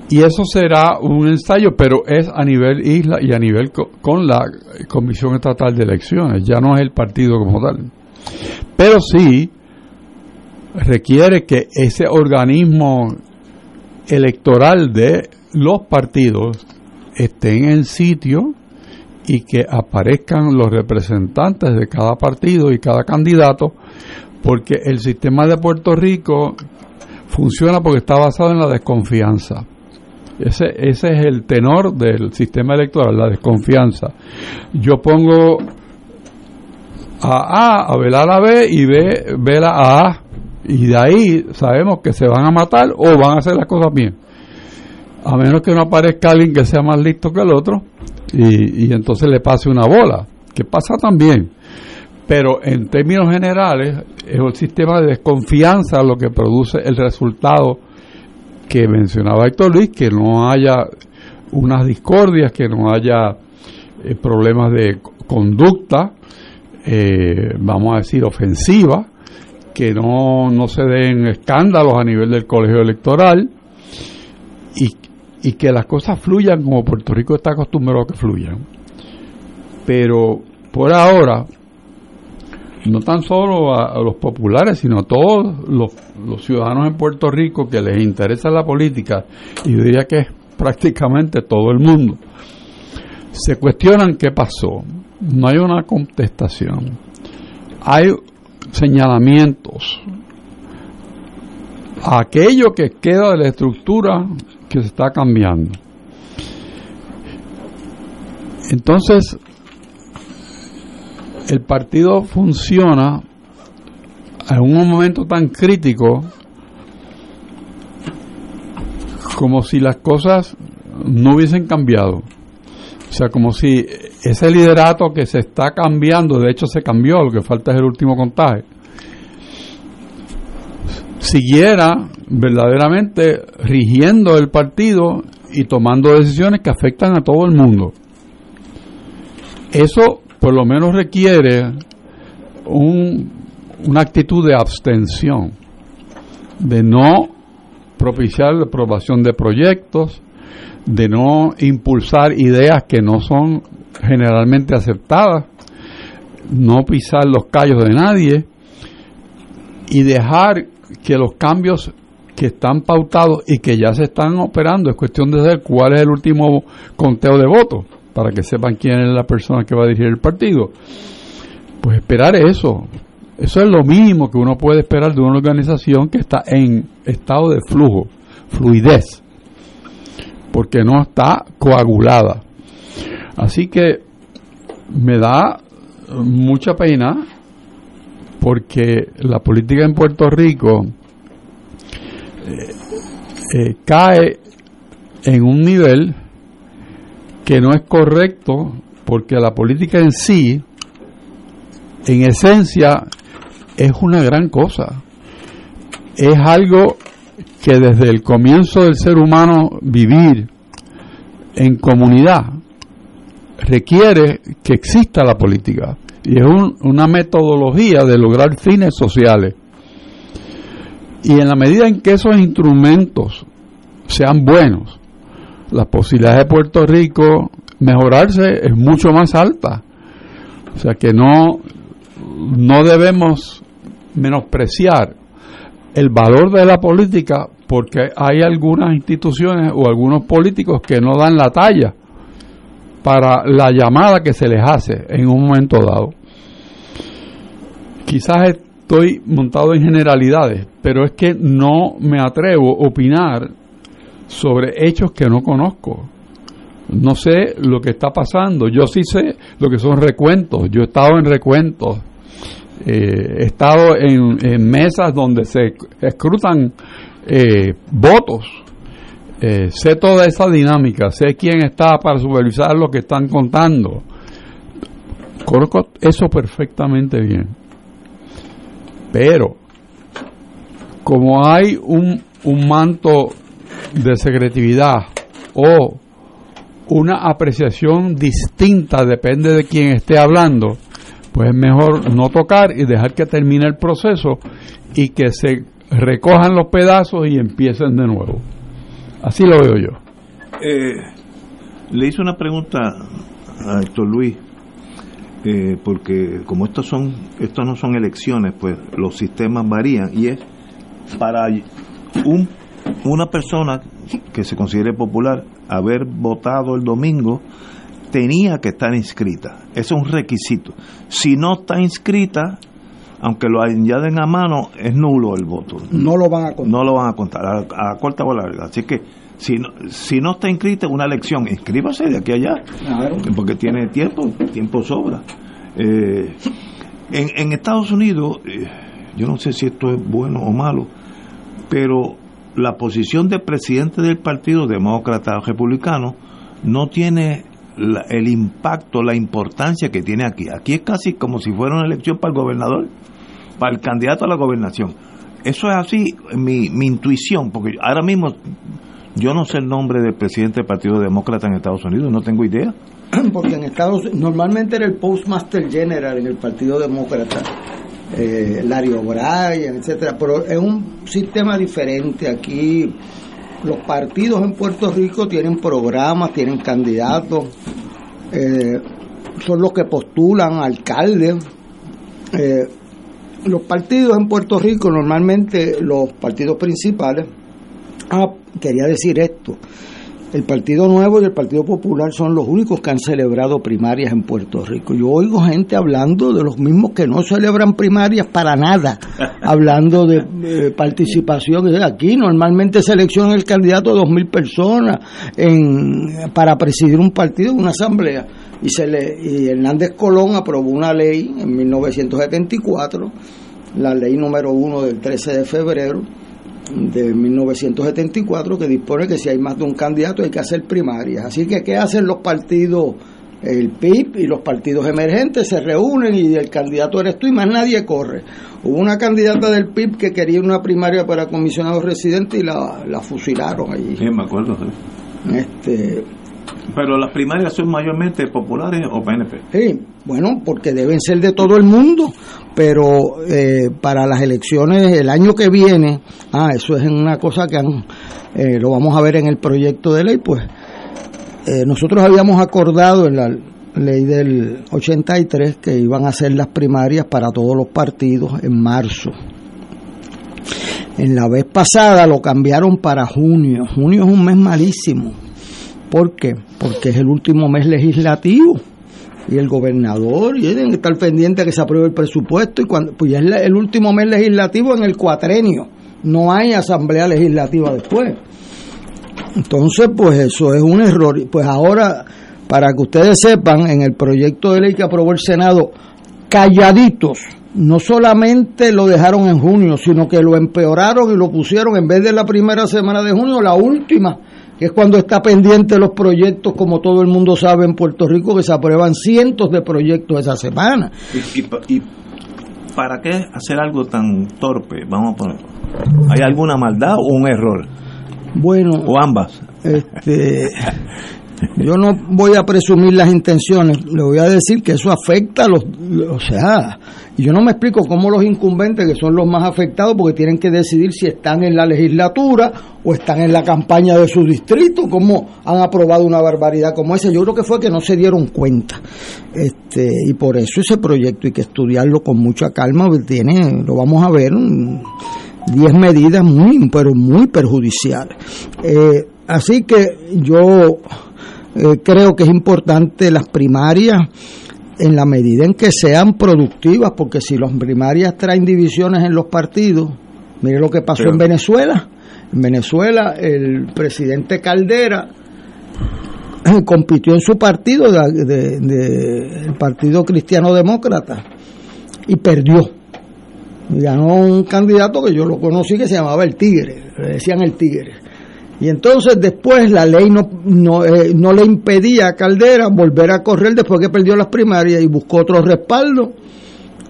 Y eso será un ensayo, pero es a nivel isla y a nivel con la Comisión Estatal de Elecciones, ya no es el partido como tal. Pero sí requiere que ese organismo electoral de los partidos estén en sitio y que aparezcan los representantes de cada partido y cada candidato, porque el sistema de Puerto Rico funciona porque está basado en la desconfianza Ese, ese es el tenor del sistema electoral, la desconfianza. Yo pongo a A a velar a B y B vela a A. Y de ahí sabemos que se van a matar o van a hacer las cosas bien. A menos que no aparezca alguien que sea más listo que el otro y, y entonces le pase una bola, que pasa también. Pero en términos generales es un sistema de desconfianza lo que produce el resultado que mencionaba Héctor Luis, que no haya unas discordias, que no haya eh, problemas de conducta, eh, vamos a decir, ofensiva, que no, no se den escándalos a nivel del colegio electoral y, y que las cosas fluyan como Puerto Rico está acostumbrado a que fluyan. Pero por ahora, no tan solo a, los populares, sino a todos los, los, ciudadanos en Puerto Rico que les interesa la política, y yo diría que es prácticamente todo el mundo, se cuestionan qué pasó. No hay una contestación. Hay señalamientos. Aquello que queda de la estructura que se está cambiando. Entonces, el partido funciona en un momento tan crítico como si las cosas no hubiesen cambiado. O sea, como si ese liderato que se está cambiando, de hecho se cambió, lo que falta es el último contaje, siguiera verdaderamente rigiendo el partido y tomando decisiones que afectan a todo el mundo. Eso por lo menos requiere un, una actitud de abstención, de no propiciar la aprobación de proyectos, de no impulsar ideas que no son generalmente aceptadas, no pisar los callos de nadie y dejar que los cambios que están pautados y que ya se están operando, es cuestión de saber cuál es el último conteo de votos para que sepan quién es la persona que va a dirigir el partido. Pues esperar eso. Eso es lo mínimo que uno puede esperar de una organización que está en estado de flujo, fluidez, porque no está coagulada. Así que me da mucha pena porque la política en Puerto Rico eh, eh, cae en un nivel que no es correcto porque la política en sí, en esencia, es una gran cosa. Es algo que desde el comienzo del ser humano vivir en comunidad requiere que exista la política y es un, una metodología de lograr fines sociales. Y en la medida en que esos instrumentos sean buenos, la posibilidad de Puerto Rico mejorarse es mucho más alta. O sea que no, no debemos menospreciar el valor de la política porque hay algunas instituciones o algunos políticos que no dan la talla para la llamada que se les hace en un momento dado. Quizás estoy montado en generalidades, pero es que no me atrevo a opinar sobre hechos que no conozco. No sé lo que está pasando. Yo sí sé lo que son recuentos. Yo he estado en recuentos. Eh, he estado en, en, mesas donde se escrutan eh, votos. Eh, sé toda esa dinámica. Sé quién está para supervisar lo que están contando. Conozco eso perfectamente bien. Pero, como hay un, un manto de secretividad o una apreciación distinta, depende de quién esté hablando, pues es mejor no tocar y dejar que termine el proceso y que se recojan los pedazos y empiecen de nuevo. Así lo veo yo. Eh, le hice una pregunta a Héctor Luis, eh, porque como estos son, estos no son elecciones, pues los sistemas varían y es para un una persona que se considere popular haber votado el domingo tenía que estar inscrita. Eso es un requisito. Si no está inscrita, aunque lo añaden a mano, es nulo el voto. No lo van a contar. No lo van a contar, a, a corta o larga. Así que si no, si no está inscrita en una elección, inscríbase de aquí a allá, porque tiene tiempo, tiempo sobra. Eh, en, en, Estados Unidos, eh, yo no sé si esto es bueno o malo, pero la posición de presidente del Partido Demócrata o Republicano no tiene el impacto, la importancia que tiene aquí. Aquí es casi como si fuera una elección para el gobernador, para el candidato a la gobernación. Eso es así, mi, mi intuición, porque ahora mismo yo no sé el nombre del presidente del Partido Demócrata en Estados Unidos, no tengo idea. Porque en Estados normalmente era el Postmaster General en el Partido Demócrata, eh, Larry O'Brien, etcétera, pero es un sistema diferente aquí. Los partidos en Puerto Rico tienen programas, tienen candidatos, eh, son los que postulan alcaldes. Eh, los partidos en Puerto Rico, normalmente los partidos principales, ah, quería decir esto, el Partido Nuevo y el Partido Popular son los únicos que han celebrado primarias en Puerto Rico. Yo oigo gente hablando de los mismos que no celebran primarias para nada, hablando de participación. Aquí normalmente selecciona el candidato dos mil personas en, para presidir un partido, una asamblea. Y, se le, y Hernández Colón aprobó una ley en 1974, la ley número uno del 13 de febrero, de 1974 que dispone que si hay más de un candidato hay que hacer primarias. Así que, ¿qué hacen los partidos? El PIB y los partidos emergentes se reúnen y el candidato eres tú y más nadie corre. Hubo una candidata del PIB que quería una primaria para comisionados residentes y la, la fusilaron allí. Sí, me acuerdo. Este, pero las primarias son mayormente populares o PNP. Sí, bueno, porque deben ser de todo el mundo, pero eh, para las elecciones el año que viene, ah, eso es una cosa que eh, lo vamos a ver en el proyecto de ley, pues eh, nosotros habíamos acordado en la ley del 83 que iban a ser las primarias para todos los partidos en marzo. En la vez pasada lo cambiaron para junio. Junio es un mes malísimo ¿Por qué? Porque es el último mes legislativo y el gobernador y tienen que estar pendiente que se apruebe el presupuesto y cuando pues ya es el último mes legislativo en el cuatrenio. No hay asamblea legislativa después. Entonces pues eso es un error. Pues ahora para que ustedes sepan en el proyecto de ley que aprobó el senado calladitos no solamente lo dejaron en junio sino que lo empeoraron y lo pusieron en vez de la primera semana de junio la última que es cuando está pendiente los proyectos, como todo el mundo sabe en Puerto Rico, que se aprueban cientos de proyectos esa semana. ¿Y, para qué hacer algo tan torpe? Vamos a poner. ¿Hay alguna maldad o un error? Bueno. O ambas. Este, yo no voy a presumir las intenciones, le voy a decir que eso afecta a los, o sea, yo no me explico cómo los incumbentes, que son los más afectados, porque tienen que decidir si están en la legislatura o están en la campaña de su distrito, cómo han aprobado una barbaridad como esa. Yo creo que fue que no se dieron cuenta. Este, y por eso ese proyecto hay que estudiarlo con mucha calma, tiene, lo vamos a ver, 10 medidas muy, pero muy perjudiciales. Eh, así que yo eh, creo que es importante las primarias en la medida en que sean productivas, porque si las primarias traen divisiones en los partidos, mire lo que pasó en Venezuela. En Venezuela el presidente Caldera eh, compitió en su partido, de, el Partido Cristiano Demócrata, y perdió. Y ganó un candidato que yo lo conocí que se llamaba el Tigre, le decían el Tigre y entonces después la ley no, no, eh, no, le impedía a Caldera volver a correr después que perdió las primarias y buscó otro respaldo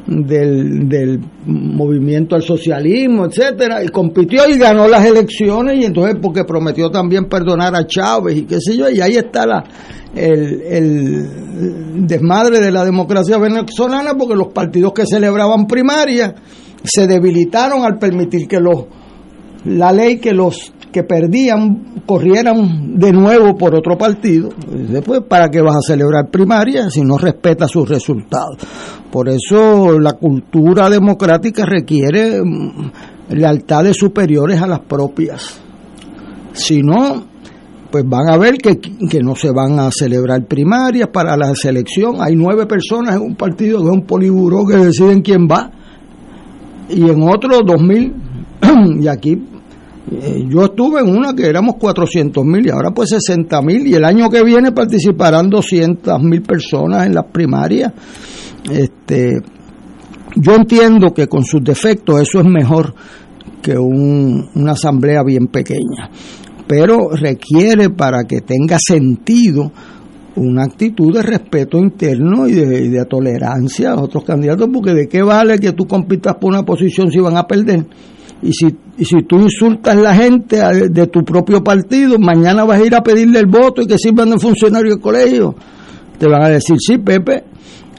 del, del movimiento al socialismo, etcétera, y compitió y ganó las elecciones y entonces porque prometió también perdonar a Chávez y qué sé yo, y ahí está la, el, el desmadre de la democracia venezolana porque los partidos que celebraban primarias se debilitaron al permitir que los la ley que los que perdían corrieran de nuevo por otro partido. Después, ¿para qué vas a celebrar primaria si no respeta sus resultados? Por eso la cultura democrática requiere mm, lealtades superiores a las propias. Si no, pues van a ver que, que, no se van a celebrar primarias para la selección. Hay nueve personas en un partido es un poliburó que deciden quién va. Y en otro, dos mil. y aquí Eh, yo estuve en una que éramos 400 mil y ahora pues 60 mil y el año que viene participarán 200 mil personas en las primarias. Este, yo entiendo que con sus defectos eso es mejor que una asamblea bien pequeña, pero requiere para que tenga sentido una actitud de respeto interno y de, tolerancia a otros candidatos, porque de qué vale que tú compitas por una posición si van a perder. Y si, y si tú insultas a la gente de tu propio partido, mañana vas a ir a pedirle el voto y que sirvan de funcionario del colegio. Te van a decir, sí, Pepe.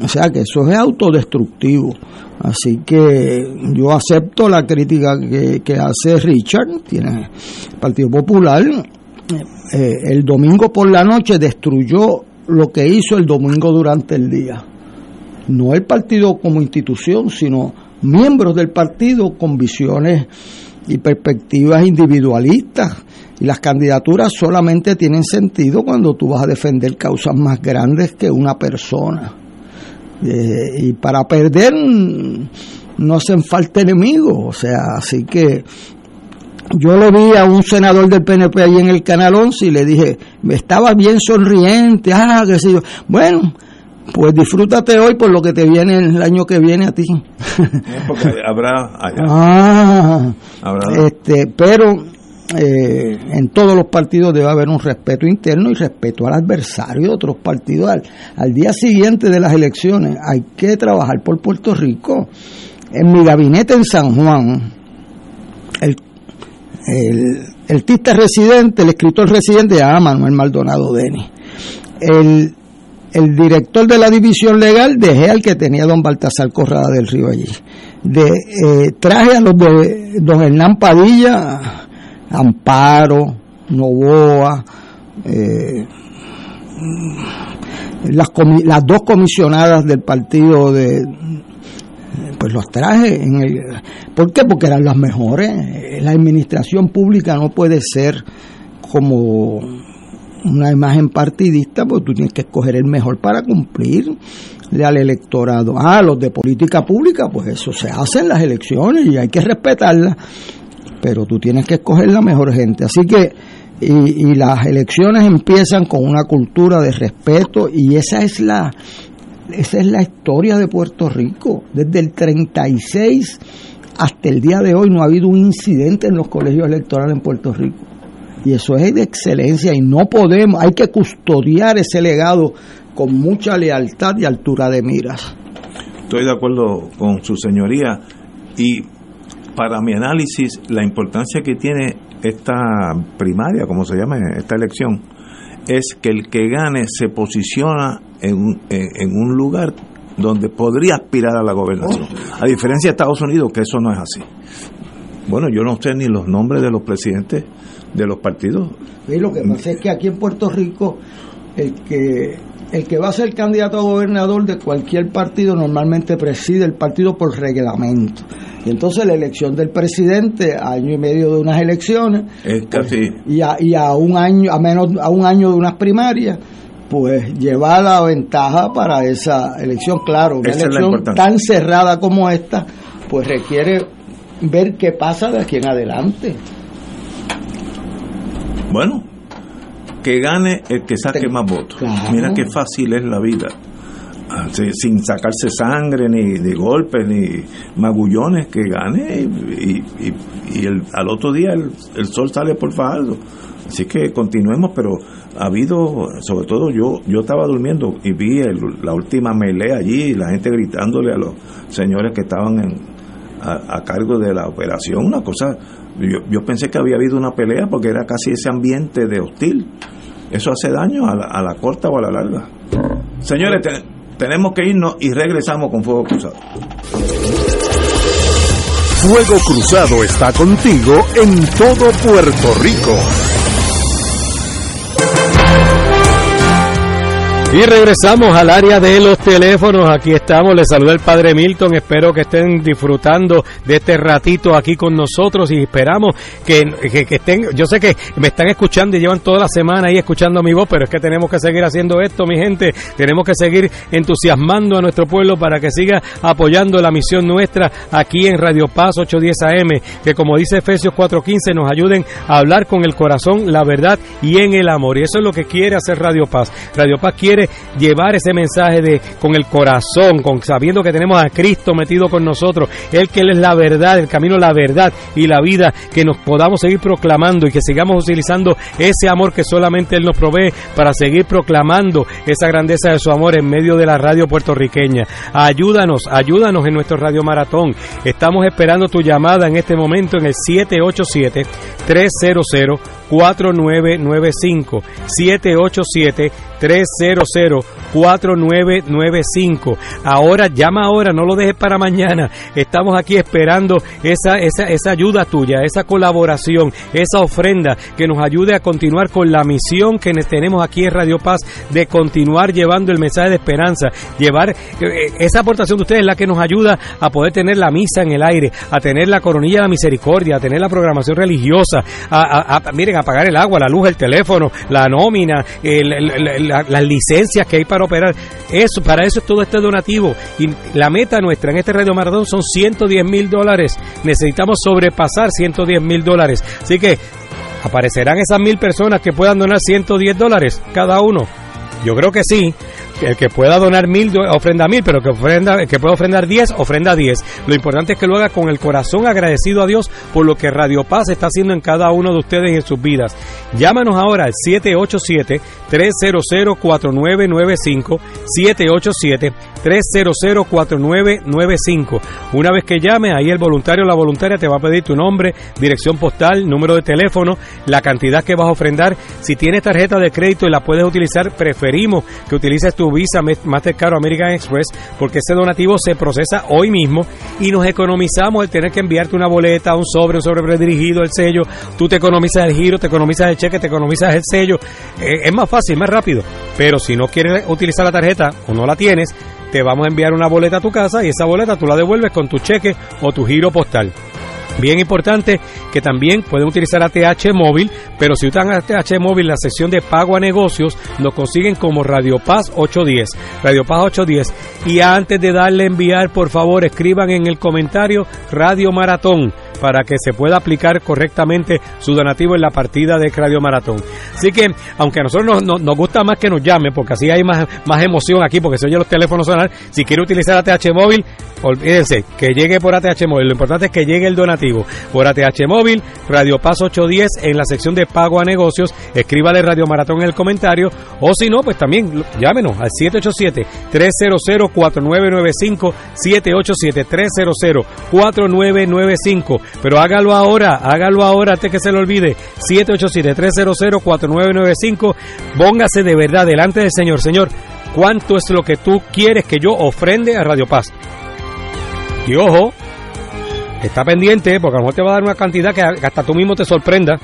O sea que eso es autodestructivo. Así que yo acepto la crítica que, hace Richard, tiene Partido Popular. Eh, el domingo por la noche destruyó lo que hizo el domingo durante el día. No el partido como institución, sino miembros del partido con visiones y perspectivas individualistas. Y las candidaturas solamente tienen sentido cuando tú vas a defender causas más grandes que una persona. Eh, y para perder no hacen falta enemigos, o sea, así que yo le vi a un senador del PNP ahí en el Canal 11 y le dije, estaba bien sonriente, ah, qué sé yo. Bueno, pues disfrútate hoy por lo que te viene el año que viene a ti. Porque habrá Ah, Este, pero eh, en todos los partidos debe haber un respeto interno y respeto al adversario de otros partidos. Al, día siguiente de las elecciones hay que trabajar por Puerto Rico. En mi gabinete en San Juan, el, el, el tista residente, el escritor residente, se llama Manuel Maldonado Denis. El, el director de la división legal dejé al que tenía don Baltasar Corrada del Río allí. De, eh, traje a los de don Hernán Padilla, Amparo, Novoa, eh, las, las dos comisionadas del partido de pues los traje en el ¿por qué? porque eran las mejores la administración pública no puede ser como una imagen partidista, pues tú tienes que escoger el mejor para cumplir al electorado. Ah, los de política pública, pues eso se hace en las elecciones y hay que respetarlas, pero tú tienes que escoger la mejor gente. Así que, y, y las elecciones empiezan con una cultura de respeto y esa es la, esa es la historia de Puerto Rico. Desde el 36 hasta el día de hoy no ha habido un incidente en los colegios electorales en Puerto Rico y eso es de excelencia y no podemos, hay que custodiar ese legado con mucha lealtad y altura de miras. Estoy de acuerdo con su señoría y para mi análisis la importancia que tiene esta primaria, como se llama esta elección, es que el que gane se posiciona en, en, un lugar donde podría aspirar a la gobernación. A diferencia de Estados Unidos, que eso no es así. Bueno, yo no sé ni los nombres de los presidentes de los partidos. Y lo que pasa es que aquí en Puerto Rico el que el que va a ser candidato a gobernador de cualquier partido normalmente preside el partido por reglamento. Y entonces la elección del presidente, a año y medio de unas elecciones, es casi... y, a, y a un año, a menos a un año de unas primarias, pues lleva la ventaja para esa elección. Claro, una elección tan cerrada como esta, pues requiere ver qué pasa de aquí en adelante. Bueno, que gane el que saque más votos. Mira qué fácil es la vida. Ah, sin sacarse sangre, ni de golpes, ni magullones, que gane y, y, el, al otro día el, sol sale por Fajardo. Así que continuemos, pero ha habido, sobre todo yo yo estaba durmiendo y vi la última melea allí, la gente gritándole a los señores que estaban en, a, a cargo de la operación, una cosa yo, yo, pensé que había habido una pelea porque era casi ese ambiente de hostil. Eso hace daño a la, corta o a la larga. Señores, tenemos que irnos y regresamos con Fuego Cruzado. Fuego Cruzado está contigo en todo Puerto Rico. Y regresamos al área de los teléfonos. Aquí estamos. Les saluda el padre Milton. Espero que estén disfrutando de este ratito aquí con nosotros y esperamos que, estén. Yo sé que me están escuchando y llevan toda la semana ahí escuchando mi voz, pero es que tenemos que seguir haciendo esto, mi gente. Tenemos que seguir entusiasmando a nuestro pueblo para que siga apoyando la misión nuestra aquí en Radio Paz 810 AM. Que como dice Efesios 4:15, nos ayuden a hablar con el corazón, la verdad y en el amor. Y eso es lo que quiere hacer Radio Paz. Radio Paz quiere llevar ese mensaje de con el corazón, con sabiendo que tenemos a Cristo metido con nosotros, Él que Él es la verdad, el camino, la verdad y la vida, que nos podamos seguir proclamando y que sigamos utilizando ese amor que solamente Él nos provee para seguir proclamando esa grandeza de su amor en medio de la radio puertorriqueña. Ayúdanos, ayúdanos en nuestro radio maratón. Estamos esperando tu llamada en este momento en el 787 300 4995 787 300 4995. Ahora, llama ahora, no lo dejes para mañana. Estamos aquí esperando esa, esa, esa ayuda tuya, esa colaboración, esa ofrenda que nos ayude a continuar con la misión que tenemos aquí en Radio Paz de continuar llevando el mensaje de esperanza, llevar eh, esa aportación de ustedes es la que nos ayuda a poder tener la misa en el aire, a tener la coronilla de la misericordia, a tener la programación religiosa, miren, a pagar el agua, la luz, el teléfono, la nómina, las licencias que hay para operar. Eso, para eso es todo este donativo. Y la meta nuestra en este Radio Maratón son 110 mil dólares. Necesitamos sobrepasar 110 mil dólares. Así que aparecerán esas mil personas que puedan donar 110 dólares cada uno. Yo creo que sí el que pueda donar mil, ofrenda mil, pero que, ofrenda, que pueda ofrendar diez, ofrenda diez. Lo importante es que lo haga con el corazón agradecido a Dios por lo que Radio Paz está haciendo en cada uno de ustedes y en sus vidas. Llámanos ahora al 787-300-4995, 787-300-4995. Una vez que llame, ahí el voluntario o la voluntaria te va a pedir tu nombre, dirección postal, número de teléfono, la cantidad que vas a ofrendar. Si tienes tarjeta de crédito y la puedes utilizar, preferimos que utilices tu Visa, Mastercard o American Express, porque ese donativo se procesa hoy mismo y nos economizamos el tener que enviarte una boleta, un sobre, un sobre predirigido, el sello. Tú te economizas el giro, te economizas el cheque, te economizas el sello. Eh, es más fácil, más rápido. Pero si no quieres utilizar la tarjeta o no la tienes, te vamos a enviar una boleta a tu casa y esa boleta tú la devuelves con tu cheque o tu giro postal. Bien importante que también pueden utilizar ATH móvil, pero si usan ATH móvil, la sección de pago a negocios nos consiguen como Radio Paz 810. Radio Paz 810. Y antes de darle enviar, por favor, escriban en el comentario Radio Maratón para que se pueda aplicar correctamente su donativo en la partida de Radio Maratón. Así que, aunque a nosotros nos, nos, gusta más que nos llame, porque así hay más, más emoción aquí, porque se oye los teléfonos sonar, si quiere utilizar ATH móvil, olvídense, que llegue por ATH móvil. Lo importante es que llegue el donativo por ATH móvil, Radio Paz 810 en la sección de pago a negocios, escríbale Radio Maratón en el comentario, o si no, pues también llámenos al 787-300-4995, 787-300-4995 pero hágalo ahora, hágalo ahora antes que se le olvide. 787-300-4995. Póngase de verdad delante del Señor. Señor, ¿cuánto es lo que tú quieres que yo ofrende a Radio Paz? Y ojo, está pendiente porque a lo mejor te va a dar una cantidad que hasta tú mismo te sorprenda.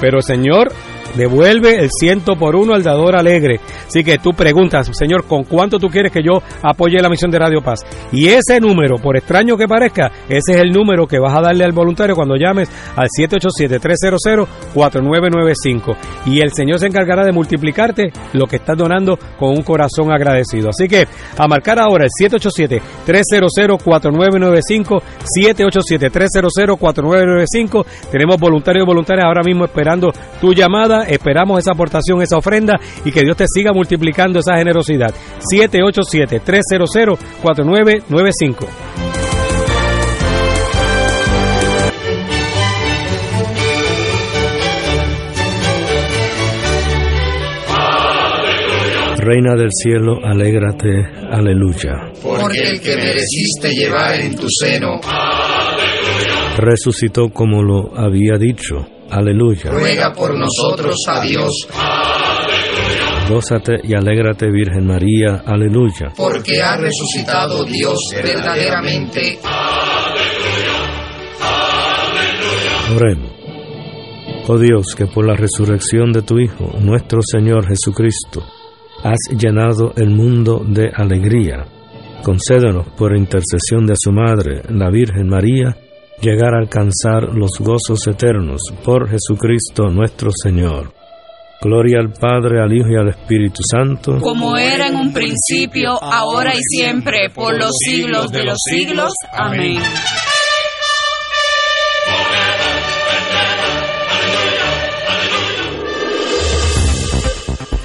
Pero el Señor devuelve el ciento por uno al dador alegre. Así que tú preguntas, Señor, ¿con cuánto tú quieres que yo apoye la misión de Radio Paz? Y ese número, por extraño que parezca, ese es el número que vas a darle al voluntario cuando llames al 787-300-4995. Y el Señor se encargará de multiplicarte lo que estás donando con un corazón agradecido. Así que a marcar ahora el 787-300-4995, 787-300-4995. Tenemos voluntarios y voluntarias ahora mismo esperando tu llamada Esperamos esa aportación, esa ofrenda y que Dios te siga multiplicando esa generosidad. 787-300-4995. Reina del cielo, alégrate, aleluya. Porque el que mereciste llevar en tu seno, resucitó como lo había dicho Aleluya. Ruega por nosotros a Dios. Aleluya. Gózate y alégrate, Virgen María. Aleluya. Porque ha resucitado Dios verdaderamente. Aleluya. Aleluya. Oremos. Oh Dios, que por la resurrección de tu Hijo, nuestro Señor Jesucristo, has llenado el mundo de alegría. Concédenos, por intercesión de su Madre, la Virgen María, llegar a alcanzar los gozos eternos por Jesucristo nuestro Señor. Gloria al Padre, al Hijo y al Espíritu Santo. Como era en un principio, ahora y siempre, por los siglos de los siglos. Amén.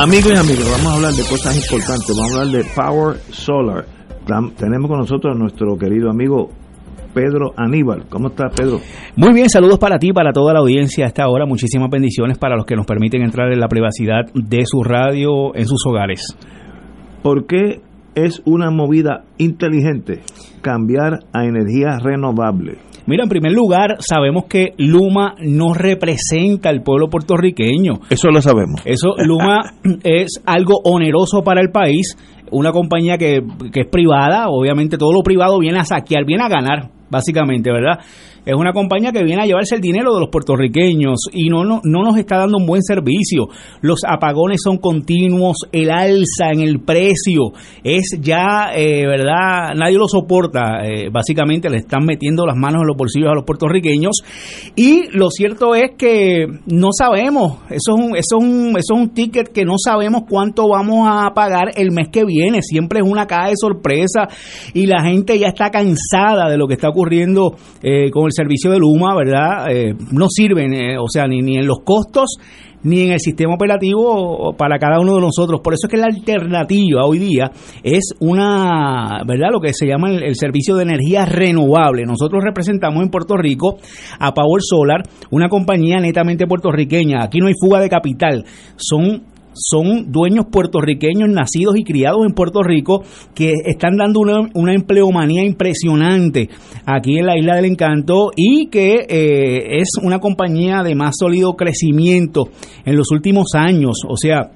Amigos y amigas, vamos a hablar de cosas importantes. Vamos a hablar de Power Solar. Tenemos con nosotros a nuestro querido amigo Pedro Aníbal. ¿Cómo estás, Pedro? Muy bien, saludos para ti, para toda la audiencia a esta hora. Muchísimas bendiciones para los que nos permiten entrar en la privacidad de su radio en sus hogares. ¿Por qué es una movida inteligente cambiar a energía renovable? Mira, en primer lugar, sabemos que Luma no representa al pueblo puertorriqueño. Eso lo sabemos. Eso, Luma es algo oneroso para el país. Una compañía que, que es privada, obviamente todo lo privado viene a saquear, viene a ganar, básicamente, ¿verdad? Es una compañía que viene a llevarse el dinero de los puertorriqueños y no, no, no nos está dando un buen servicio. Los apagones son continuos, el alza en el precio es ya, eh, ¿verdad? Nadie lo soporta. Eh, básicamente le están metiendo las manos en los bolsillos a los puertorriqueños y lo cierto es que no sabemos, eso es un, eso es un, eso es un ticket que no sabemos cuánto vamos a pagar el mes que viene. Siempre es una caja de sorpresa y la gente ya está cansada de lo que está ocurriendo eh, con el servicio de Luma, ¿verdad? Eh, no sirven, eh, o sea, ni, en los costos ni en el sistema operativo para cada uno de nosotros. Por eso es que la alternativa hoy día es una, ¿verdad? Lo que se llama el, el, servicio de energía renovable. Nosotros representamos en Puerto Rico a Power Solar, una compañía netamente puertorriqueña. Aquí no hay fuga de capital. Son son dueños puertorriqueños nacidos y criados en Puerto Rico que están dando una, una empleomanía impresionante aquí en la Isla del Encanto y que eh, es una compañía de más sólido crecimiento en los últimos años. O sea,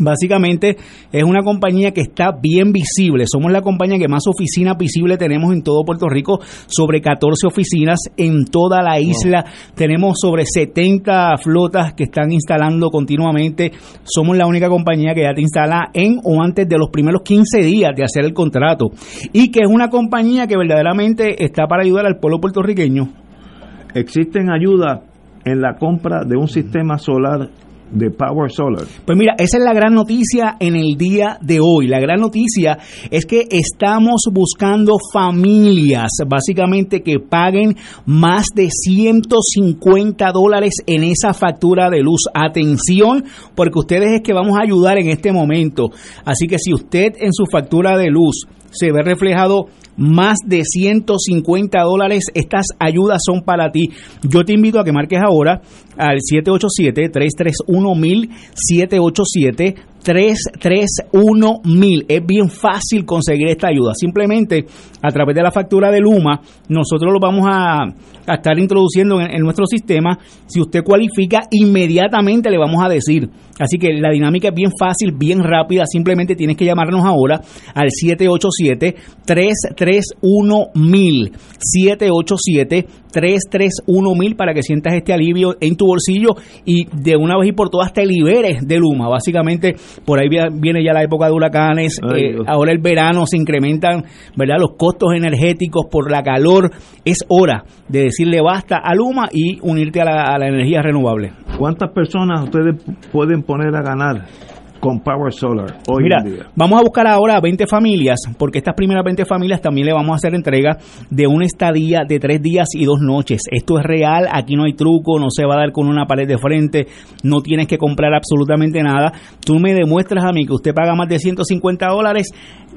Básicamente es una compañía que está bien visible. Somos la compañía que más oficinas visibles tenemos en todo Puerto Rico, sobre 14 oficinas en toda la isla. Tenemos sobre 70 flotas que están instalando continuamente. Somos la única compañía que ya te instala en o antes de los primeros 15 días de hacer el contrato. Y que es una compañía que verdaderamente está para ayudar al pueblo puertorriqueño. Existen ayudas en la compra de un sistema solar de Power Solar. Pues mira, esa es la gran noticia en el día de hoy. La gran noticia es que estamos buscando familias, básicamente que paguen más de 150 dólares en esa factura de luz. Atención, porque ustedes es que vamos a ayudar en este momento. Así que si usted en su factura de luz se ve reflejado más de 150 dólares. Estas ayudas son para ti. Yo te invito a que marques ahora al 787-331-1000, 787-331-1000. Es bien fácil conseguir esta ayuda. Simplemente a través de la factura de Luma, nosotros lo vamos a, estar introduciendo en, nuestro sistema. Si usted cualifica, inmediatamente le vamos a decir. Así que la dinámica es bien fácil, bien rápida. Simplemente tienes que llamarnos ahora al 787-331-1000. 787-331-1000 para que sientas este alivio en tu bolsillo y de una vez y por todas te liberes de Luma. Básicamente, por ahí viene ya la época de huracanes. Eh, ahora el verano se incrementan, ¿verdad? Los costos energéticos por la calor. Es hora de decirle basta a Luma y unirte a la, a la energía renovable. ¿Cuántas personas ustedes pueden poner a ganar con Power Solar hoy Mira, en día? vamos a buscar ahora 20 familias, porque estas primeras 20 familias también le vamos a hacer entrega de una estadía de tres días y dos noches. Esto es real, aquí no hay truco, no se va a dar con una pared de frente, no tienes que comprar absolutamente nada. Tú me demuestras a mí que usted paga más de 150 dólares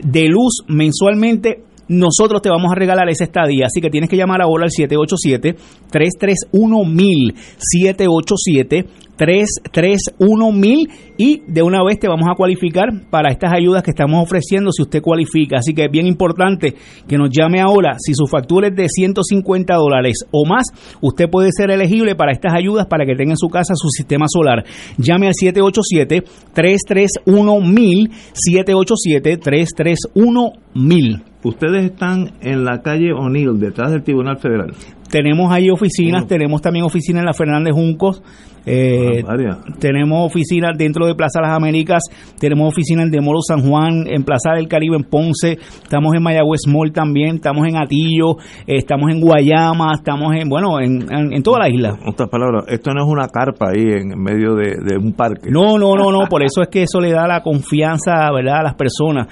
de luz mensualmente nosotros te vamos a regalar esa estadía. Así que tienes que llamar ahora al 787-331-1000, 787-331-1000 y de una vez te vamos a cualificar para estas ayudas que estamos ofreciendo si usted cualifica. Así que es bien importante que nos llame ahora. Si su factura es de 150 dólares o más, usted puede ser elegible para estas ayudas para que tenga en su casa su sistema solar. Llame al 787-331-1000, 787-331-1000. Ustedes están en la calle O'Neill, detrás del Tribunal Federal. Tenemos ahí oficinas, tenemos también oficinas en la Fernández Juncos, eh, Ah, tenemos oficinas dentro de Plaza Las Américas, tenemos oficinas en Demoro San Juan, en Plaza del Caribe en Ponce, estamos en Mayagüez Mall también, estamos en Atillo, eh, estamos en Guayama, estamos en, bueno, en, en- en toda la isla. En otras palabras, esto no es una carpa ahí en medio de, de un parque. No, no, no, no, por eso es que eso le da la confianza, ¿verdad?, a las personas.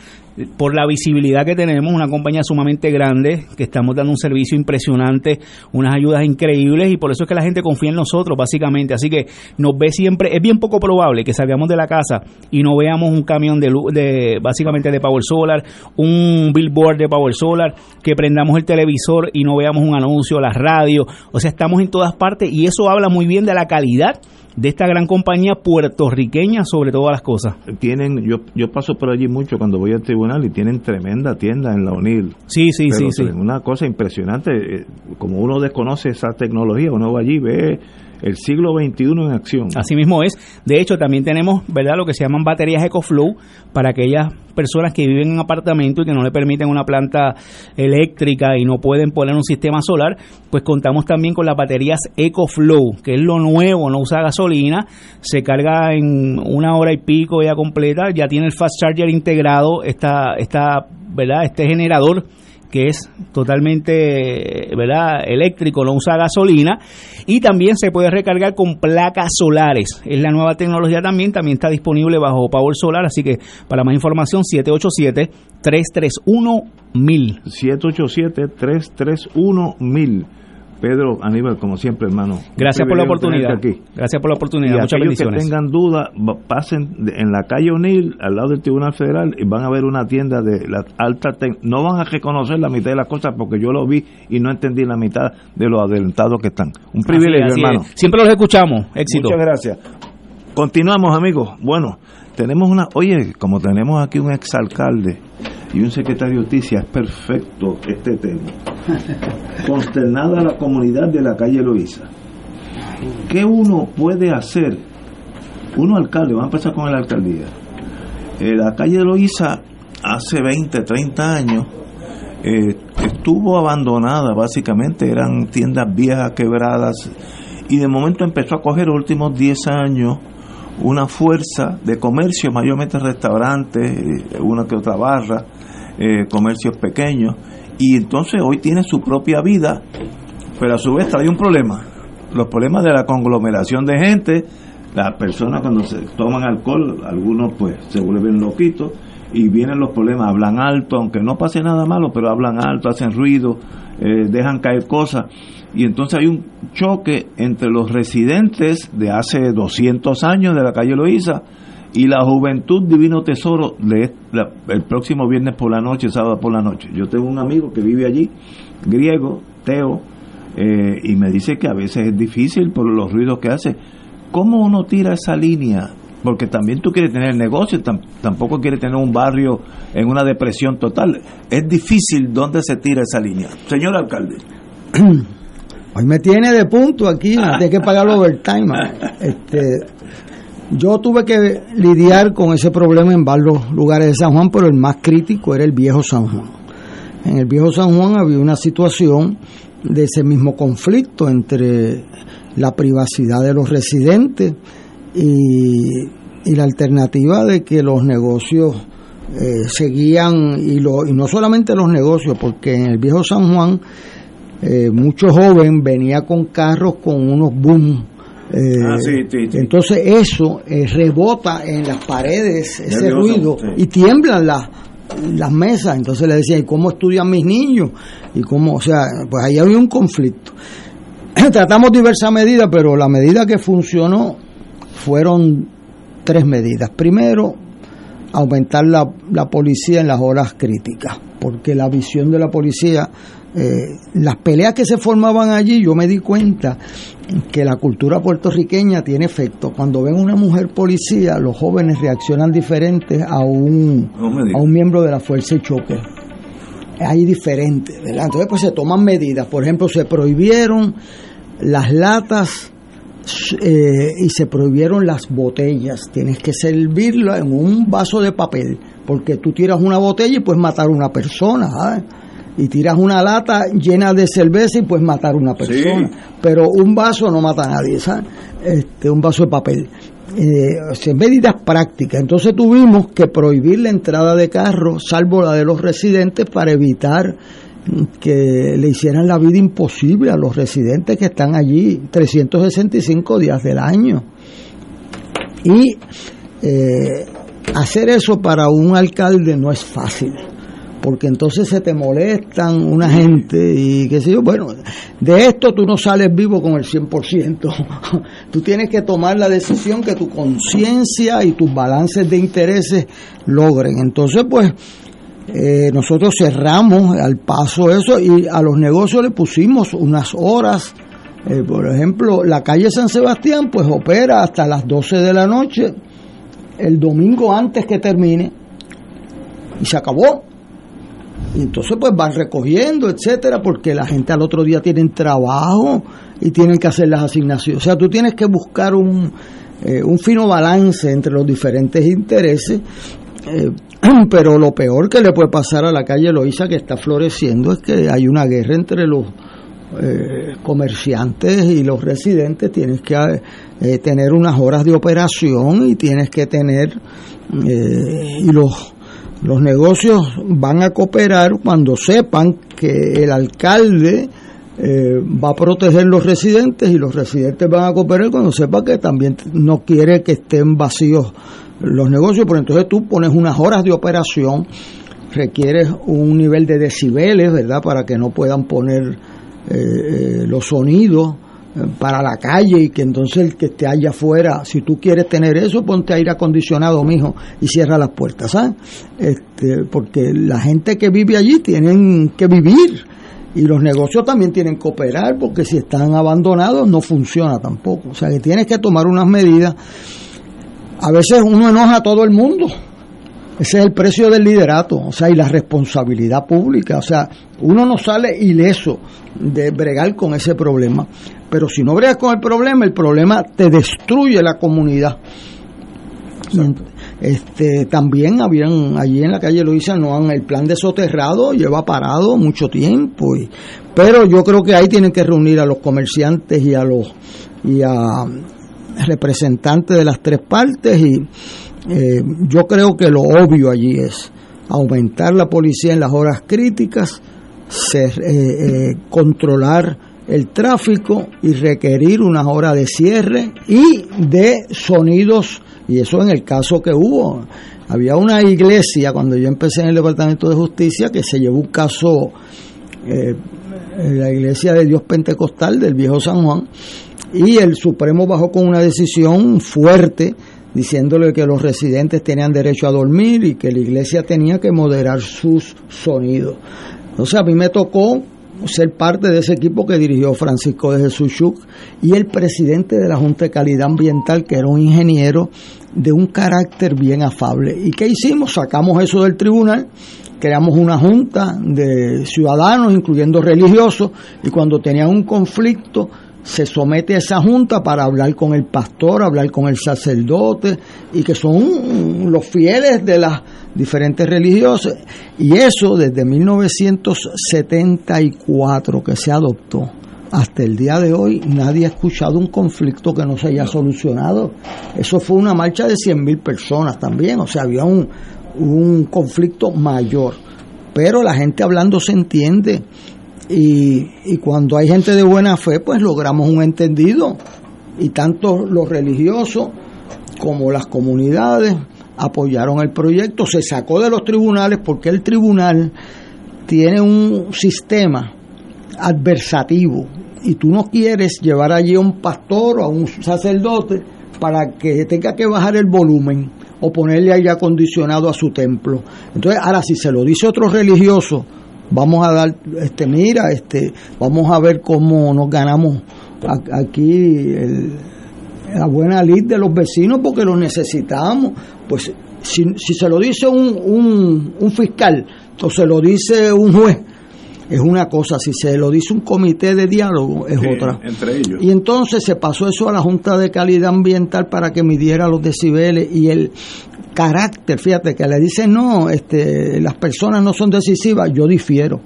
Por la visibilidad que tenemos, una compañía sumamente grande, que estamos dando un servicio impresionante, unas ayudas increíbles y por eso es que la gente confía en nosotros, básicamente. Así que nos ve siempre, es bien poco probable que salgamos de la casa y no veamos un camión de, de básicamente de Power Solar, un billboard de Power Solar, que prendamos el televisor y no veamos un anuncio, la radio. O sea, estamos en todas partes y eso habla muy bien de la calidad de esta gran compañía puertorriqueña sobre todas las cosas. Tienen, yo, yo paso por allí mucho cuando voy al tribunal y tienen tremenda tienda en la O'Neill. Sí, sí, Pero sí, sí. Una cosa impresionante, eh, como uno desconoce esa tecnología, uno va allí ve el siglo XXI en acción. Así mismo es. De hecho, también tenemos, ¿verdad?, lo que se llaman baterías EcoFlow para aquellas personas que viven en apartamento y que no le permiten una planta eléctrica y no pueden poner un sistema solar, pues contamos también con las baterías EcoFlow, que es lo nuevo, no usa gasolina, se carga en una hora y pico ya completa, ya tiene el fast charger integrado, esta, esta, ¿verdad?, este generador que es totalmente ¿verdad? eléctrico, no usa gasolina y también se puede recargar con placas solares. Es la nueva tecnología también, también está disponible bajo Power Solar, así que para más información 787 331 1000. 787-331-1000. Pedro Aníbal, como siempre, hermano. Gracias por la oportunidad. aquí. Gracias por la Y oportunidad. Muchas aquellos bendiciones. que tengan duda, va- pasen en la calle O'Neill, al lado del Tribunal Federal, y van a ver una tienda de la alta No van a reconocer la mitad de las cosas porque yo lo vi y no entendí la mitad de lo adelantados que están. Un privilegio, Así es, así hermano. es. Siempre los escuchamos. Éxito. Muchas gracias. Continuamos, amigos. Bueno, tenemos una. Oye, como tenemos aquí un exalcalde y un secretario de justicia, es perfecto este tema. Consternada la comunidad de la calle Loíza. ¿Qué uno puede hacer? Uno alcalde, vamos a empezar con la alcaldía. Eh, la calle Loíza hace 20, 30 años eh, estuvo abandonada, básicamente eran tiendas viejas, quebradas, y de momento empezó a coger los últimos 10 años una fuerza de comercio, mayormente restaurantes, eh, una que otra barra, eh, comercios pequeños, y entonces hoy tiene su propia vida, pero a su vez trae un problema, los problemas de la conglomeración de gente, las personas cuando se toman alcohol, algunos pues se vuelven loquitos, y vienen los problemas, hablan alto, aunque no pase nada malo, pero hablan alto, hacen ruido, eh, dejan caer cosas, y entonces hay un choque entre los residentes de hace 200 años de la calle Loíza y la juventud divino tesoro de la- el próximo viernes por la noche, sábado por la noche. Yo tengo un amigo que vive allí, griego, Teo, eh, y me dice que a veces es difícil por los ruidos que hace. ¿Cómo uno tira esa línea? Porque también tú quieres tener negocio, tam- tampoco quieres tener un barrio en una depresión total. Es difícil dónde se tira esa línea. Señor alcalde. Hoy me tiene de punto aquí, que pagar el overtime. man. Este, yo tuve que lidiar con ese problema en varios lugares de San Juan, pero el más crítico era el viejo San Juan. En el viejo San Juan había una situación de ese mismo conflicto entre la privacidad de los residentes y, la alternativa de que los negocios eh, seguían, y, lo, y no solamente los negocios, porque en el viejo San Juan eh, mucho joven venía con carros con unos boom. Eh, Ah, sí, sí, sí. Entonces eso eh, rebota en las paredes, ese Nervioso, ruido, y tiemblan las las mesas. Entonces le decía, ¿y cómo estudian mis niños? Y cómo, o sea, pues ahí había un conflicto. Tratamos diversas medidas, pero la medida que funcionó fueron tres medidas. Primero, aumentar la, la policía en las horas críticas. porque la visión de la policía, eh, las peleas que se formaban allí, yo me di cuenta que la cultura puertorriqueña tiene efecto. Cuando ven una mujer policía, los jóvenes reaccionan diferente a un, a un miembro de la fuerza de choque. Hay diferentes, ¿verdad? Entonces, pues se toman medidas. Por ejemplo, se prohibieron las latas eh, y se prohibieron las botellas. Tienes que servirla en un vaso de papel, porque tú tiras una botella y puedes matar a una persona. Y tiras una lata llena de cerveza y puedes matar a una persona. Pero un vaso no mata a nadie, ¿sabes? Este, un vaso de papel. Eh, medidas prácticas. Entonces tuvimos que prohibir la entrada de carros, salvo la de los residentes, para evitar que le hicieran la vida imposible a los residentes que están allí 365 días del año. Y eh, hacer eso para un alcalde no es fácil, porque entonces se te molestan una gente y qué sé yo, bueno, de esto tú no sales vivo con el 100%, tú tienes que tomar la decisión que tu conciencia y tus balances de intereses logren. Entonces, pues, eh, nosotros cerramos al paso eso y a los negocios le pusimos unas horas. Eh, por ejemplo, la calle San Sebastián pues opera hasta las 12 de la noche el domingo antes que termine y se acabó. Y entonces pues van recogiendo, etcétera, porque la gente al otro día tienen trabajo y tienen que hacer las asignaciones. O sea, tú tienes que buscar un, eh, un fino balance entre los diferentes intereses eh, pero lo peor que le puede pasar a la calle Loíza que está floreciendo es que hay una guerra entre los eh, comerciantes y los residentes. Tienes que eh, tener unas horas de operación y tienes que tener y los los negocios van a cooperar cuando sepan que el alcalde va a proteger los residentes y los residentes van a cooperar cuando sepan que también no quiere que estén vacíos los negocios, pero entonces tú pones unas horas de operación, requieres un nivel de decibeles, ¿verdad? Para que no puedan poner eh, eh, los sonidos eh, para la calle y que entonces el que esté allá afuera, si tú quieres tener eso, ponte aire acondicionado, mijo, y cierra las puertas, ¿sabes? Este, porque la gente que vive allí tienen que vivir y los negocios también tienen que operar porque si están abandonados no funciona tampoco. O sea que tienes que tomar unas medidas a veces uno enoja a todo el mundo. Ese es el precio del liderato, o sea, y la responsabilidad pública. O sea, uno no sale ileso de bregar con ese problema. Pero si no bregas con el problema, el problema te destruye la comunidad. Este, también habían allí en la calle Luisa no han el plan de soterrado lleva parado mucho tiempo y, pero yo creo que ahí tienen que reunir a los comerciantes y a los y a representantes de las tres partes y eh, yo creo que lo obvio allí es aumentar la policía en las horas críticas, ser, eh, eh, controlar el tráfico y requerir una hora de cierre y de sonidos, y eso en el caso que hubo. Había una iglesia, cuando yo empecé en el Departamento de Justicia, que se llevó un caso, la iglesia de Dios Pentecostal del Viejo San Juan, y el Supremo bajó con una decisión fuerte diciéndole que los residentes tenían derecho a dormir y que la iglesia tenía que moderar sus sonidos. Entonces a mí me tocó ser parte de ese equipo que dirigió Francisco de Jesús Schuch y el presidente de la Junta de Calidad Ambiental, que era un ingeniero de un carácter bien afable. ¿Y qué hicimos? Sacamos eso del tribunal, creamos una junta de ciudadanos, incluyendo religiosos, y cuando tenían un conflicto, se somete a esa junta para hablar con el pastor, hablar con el sacerdote, y que son los fieles de las diferentes religiosas. Y eso desde 1974 que se adoptó. Hasta el día de hoy nadie ha escuchado un conflicto que no se haya solucionado. Eso fue una marcha de 100.000 personas también, o sea, había un, un conflicto mayor. Pero la gente hablando se entiende y, cuando hay gente de buena fe, pues logramos un entendido. Y tanto los religiosos como las comunidades apoyaron el proyecto. Se sacó de los tribunales porque el tribunal tiene un sistema adversativo y tú no quieres llevar allí a un pastor o a un sacerdote para que tenga que bajar el volumen o ponerle aire acondicionado a su templo. Entonces, ahora si se lo dice otro religioso, vamos a dar, este, mira, este, vamos a ver cómo nos ganamos aquí la buena lid de los vecinos porque lo necesitamos. Pues si, si se lo dice un, un, un fiscal o se lo dice un juez, es una cosa, si se lo dice un comité de diálogo es otra. Entre ellos. Y entonces se pasó eso a la Junta de Calidad Ambiental para que midiera los decibeles y el carácter, fíjate que le dicen no, este, las personas no son decisivas, yo difiero.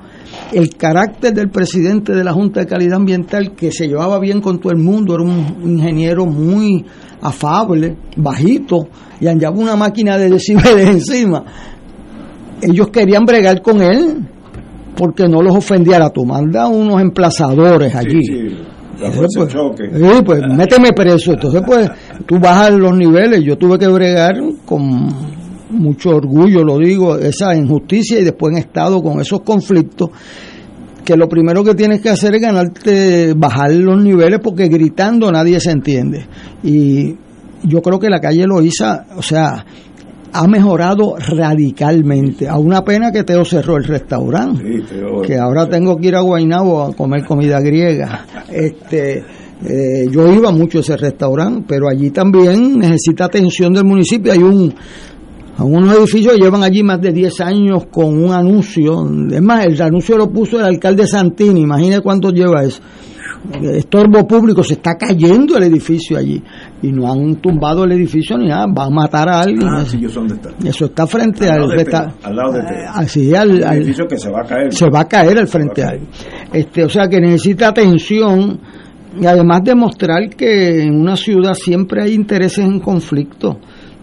El carácter del presidente de la Junta de Calidad Ambiental que se llevaba bien con todo el mundo, era un ingeniero muy afable, bajito, y andaba una máquina de decibeles encima. Ellos querían bregar con él porque no los ofendiera. Tú manda unos emplazadores allí. Sí, Entonces, pues, sí, pues méteme preso. Entonces, pues, tú bajas los niveles. Yo tuve que bregar con mucho orgullo, lo digo, esa injusticia y después en estado con esos conflictos que lo primero que tienes que hacer es ganarte, bajar los niveles porque gritando nadie se entiende. Y yo creo que la calle Loíza, o sea, ha mejorado radicalmente. A una pena que Teo cerró el restaurante Sí, Teo. que ahora tengo que ir a Guaynabo a comer comida griega. Este, eh, yo iba mucho a ese restaurante, pero allí también necesita atención del municipio. Hay un unos edificios que llevan allí más de 10 años con un anuncio. Es más, el anuncio lo puso el alcalde Santini. Imagine cuánto lleva eso. Estorbo público, se está cayendo el edificio allí. Y no han tumbado el edificio ni nada. Va a matar a alguien. Ah, sí, dónde está. Eso está frente Al al, lado de resta- Teo, al lado de. Así, al, El al- edificio que se va a caer. se va a caer al frente a él. Este, o sea que necesita atención y además demostrar que en una ciudad siempre hay intereses en conflicto.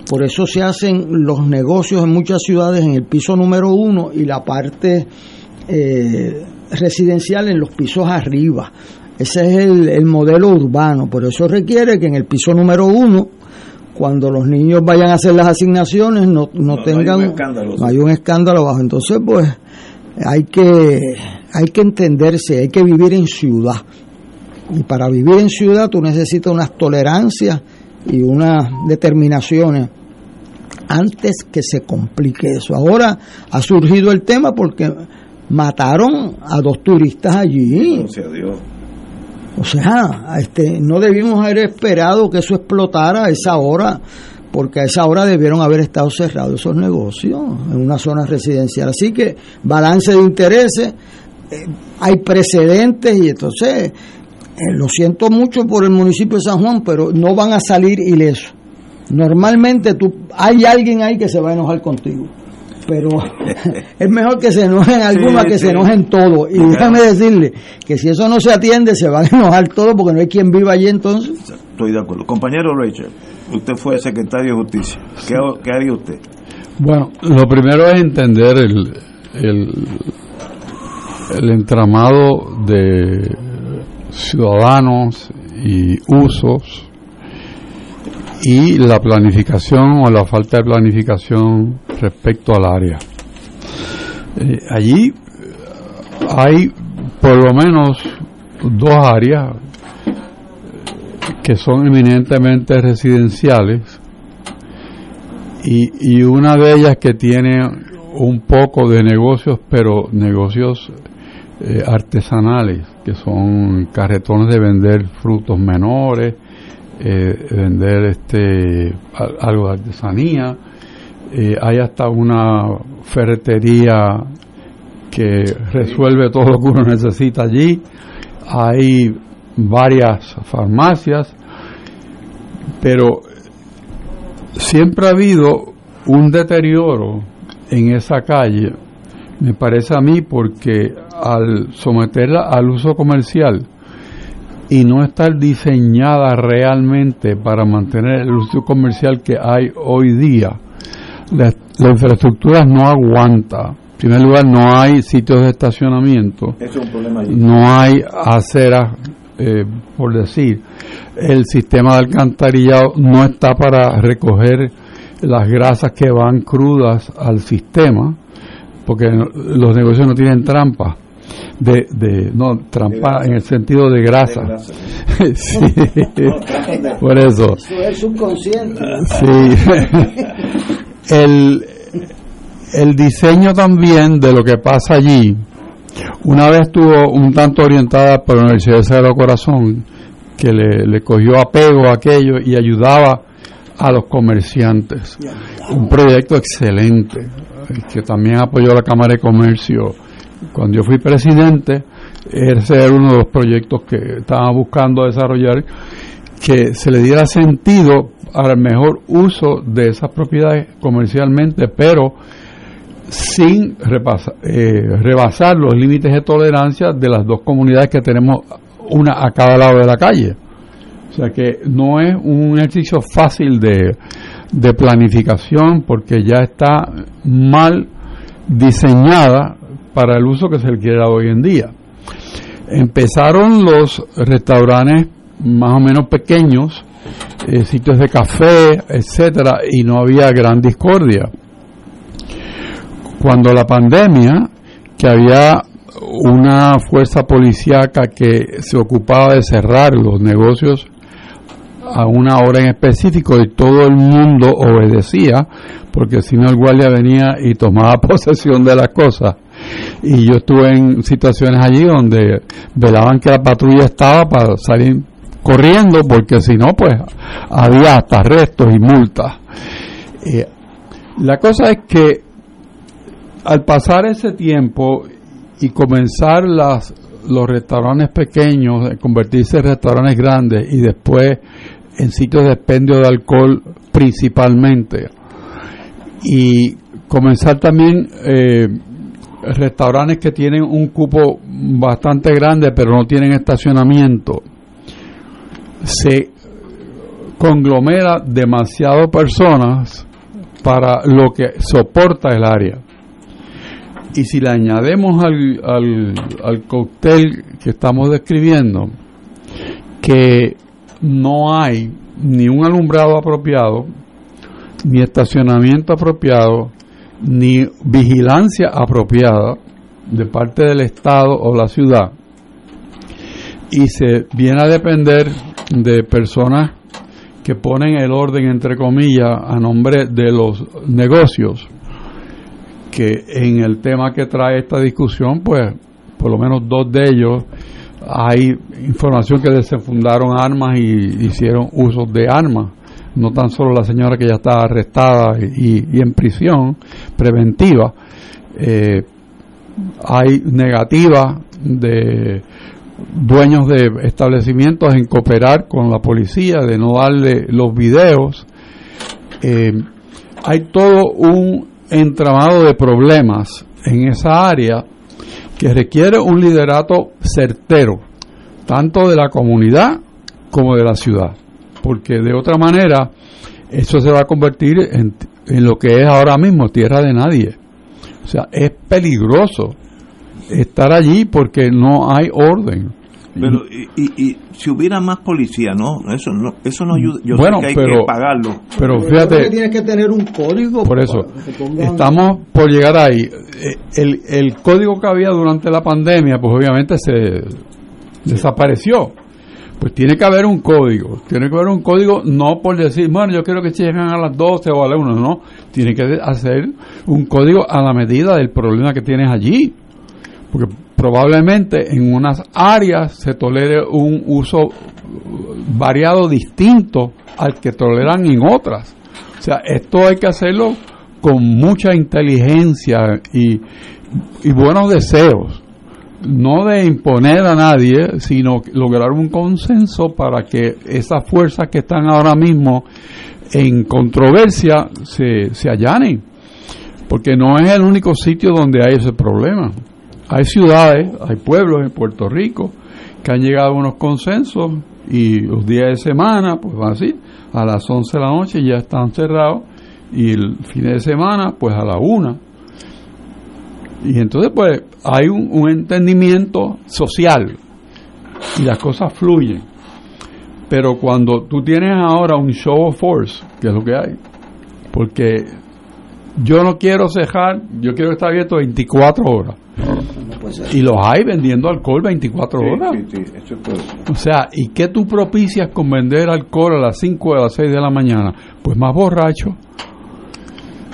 Por eso se hacen los negocios en muchas ciudades en el piso número uno y la parte eh, residencial en los pisos arriba. Ese es el, el modelo urbano. Por eso requiere que en el piso número uno, cuando los niños vayan a hacer las asignaciones, no, no, No, no hay tengan un escándalo, no hay un escándalo bajo. Entonces, pues, hay que, hay que entenderse, hay que vivir en ciudad. Y para vivir en ciudad tú necesitas unas tolerancias y unas determinaciones antes que se complique eso. Ahora ha surgido el tema porque mataron a dos turistas allí. Gracias a Dios. O sea, este, no debimos haber esperado que eso explotara a esa hora, porque a esa hora debieron haber estado cerrados esos negocios en una zona residencial. Así que balance de intereses, eh, hay precedentes y entonces, eh, lo siento mucho por el municipio de San Juan, pero no van a salir ilesos. Normalmente hay alguien ahí que se va a enojar contigo. Pero es mejor que se enojen algunos que sí. se enojen todos. Y déjame decirle que si eso no se atiende, se van a enojar todos porque no hay quien viva allí entonces. Estoy de acuerdo. Compañero Rachel, usted fue secretario de Justicia. ¿Qué, qué haría usted? Bueno, lo primero es entender el, el, el entramado de ciudadanos y usos y la planificación o la falta de planificación respecto al área. Eh, allí eh, hay por lo menos dos áreas eh, que son eminentemente residenciales y, y una de ellas que tiene un poco de negocios, pero negocios artesanales, que son carretones de vender frutos menores, eh, vender este al- algo de artesanía. Eh, hay hasta una ferretería que resuelve todo lo que uno necesita allí. Hay varias farmacias, pero siempre ha habido un deterioro en esa calle, me parece a mí, porque al someterla al uso comercial y no estar diseñada realmente para mantener el uso comercial que hay hoy día, la, la infraestructura no aguanta. En primer lugar, no hay sitios de estacionamiento Ese es un problema allí. no hay aceras, eh, por decir. El sistema de alcantarillado no está para recoger las grasas que van crudas al sistema, porque los negocios no tienen trampa. De, de no, trampa en el sentido de grasa. sí, por eso. Eso es subconsciente. Sí. el, el diseño también de lo que pasa allí, una vez estuvo un tanto orientada por la Universidad de Sagrado Corazón, que le, le cogió apego a aquello y ayudaba a los comerciantes. Un proyecto excelente, que también apoyó la Cámara de Comercio. Cuando yo fui presidente, ese era uno de los proyectos que estaba buscando desarrollar, que se le diera sentido al mejor uso de esas propiedades comercialmente, pero sin repasa, eh, rebasar los límites de tolerancia de las dos comunidades que tenemos una a cada lado de la calle. O sea que no es un ejercicio fácil de, de planificación porque ya está mal diseñada para el uso que se le quiere hoy en día. Empezaron los restaurantes más o menos pequeños, eh, sitios de café, etcétera, y no había gran discordia. Cuando la pandemia, que había una fuerza policíaca que se ocupaba de cerrar los negocios a una hora en específico y todo el mundo obedecía, porque si no el guardia venía y tomaba posesión de las cosas. Y yo estuve en situaciones allí donde velaban que la patrulla estaba para salir corriendo, porque si no, pues había hasta arrestos y multas. Eh, la cosa es que al pasar ese tiempo y comenzar las, los restaurantes pequeños, convertirse en restaurantes grandes y después en sitios de expendio de alcohol principalmente. Y comenzar también eh, restaurantes que tienen un cupo bastante grande pero no tienen estacionamiento. Se conglomera demasiado personas para lo que soporta el área. Y si le añadimos al, al, al cóctel que estamos describiendo, que no hay ni un alumbrado apropiado, ni estacionamiento apropiado, ni vigilancia apropiada de parte del Estado o la ciudad, y se viene a depender de personas que ponen el orden, entre comillas, a nombre de los negocios, que en el tema que trae esta discusión, pues por lo menos dos de ellos hay información que desenfundaron armas y hicieron uso de armas. No tan solo la señora que ya está arrestada y, en prisión preventiva. Eh, hay negativa de dueños de establecimientos en cooperar con la policía, de no darle los videos. Eh, hay todo un entramado de problemas en esa área que requiere un liderato certero, tanto de la comunidad como de la ciudad, porque de otra manera eso se va a convertir en, en lo que es ahora mismo tierra de nadie. O sea, es peligroso estar allí porque no hay orden. Pero y, y, si hubiera más policía, no, eso no, eso no ayuda. Yo bueno, sé que hay pero, que pagarlo. Pero fíjate, creo que tienes que tener un código. por eso estamos por llegar ahí. Eh, El, el código que había durante la pandemia, pues obviamente se desapareció. Pues tiene que haber un código. Tiene que haber un código no por decir, bueno, yo quiero que lleguen a las 12 o a la 1, no. Tiene que hacer un código a la medida del problema que tienes allí. Porque probablemente en unas áreas se tolere un uso variado distinto al que toleran en otras. O sea, esto hay que hacerlo con mucha inteligencia y, y buenos deseos. No de imponer a nadie, sino lograr un consenso para que esas fuerzas que están ahora mismo en controversia se, se allanen. Porque no es el único sitio donde hay ese problema. Hay ciudades, hay pueblos en Puerto Rico que han llegado a unos consensos y los días de semana, pues van así, a las 11 de la noche ya están cerrados y el fin de semana, pues a la una. Y entonces, pues hay un, un entendimiento social y las cosas fluyen. Pero cuando tú tienes ahora un show of force, que es lo que hay, porque yo no quiero cejar, yo quiero estar abierto 24 horas. Y los hay vendiendo alcohol 24 horas. O sea, ¿y qué tú propicias con vender alcohol a las 5 o a las 6 de la mañana? Pues más borracho.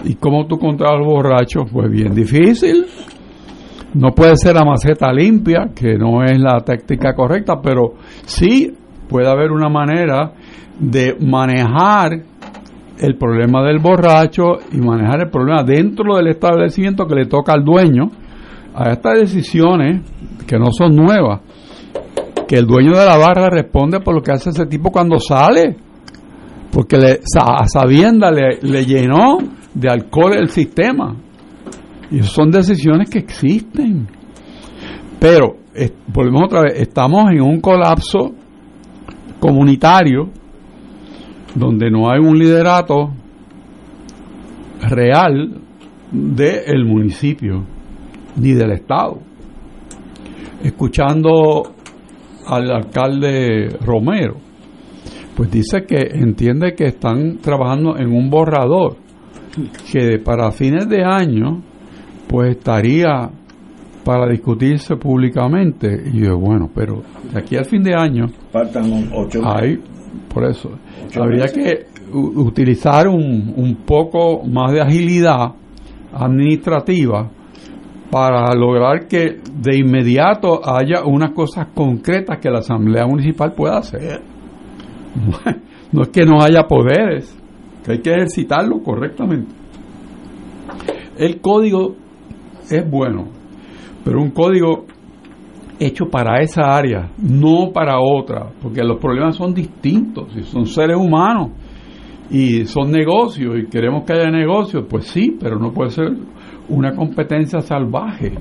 ¿Y cómo tú controlas borrachos? Pues bien difícil. No puede ser la maceta limpia, que no es la táctica correcta, pero sí puede haber una manera de manejar el problema del borracho y manejar el problema dentro del establecimiento que le toca al dueño a estas decisiones que no son nuevas que el dueño de la barra responde por lo que hace ese tipo cuando sale porque le, a sabienda le, le llenó de alcohol el sistema y son decisiones que existen pero volvemos otra vez estamos en un colapso comunitario donde no hay un liderato real del municipio ni del Estado. Escuchando al alcalde Romero, pues dice que entiende que están trabajando en un borrador que para fines de año pues estaría para discutirse públicamente y yo bueno pero de aquí al fin de año faltan ocho hay por eso. Habría que utilizar un, un poco más de agilidad administrativa para lograr que de inmediato haya unas cosas concretas que la Asamblea Municipal pueda hacer. No es que no haya poderes, que hay que ejercitarlo correctamente. El código es bueno, pero un código hecho para esa área, no para otra, porque los problemas son distintos, y son seres humanos y son negocios y queremos que haya negocios, pues sí, pero no puede ser una competencia salvaje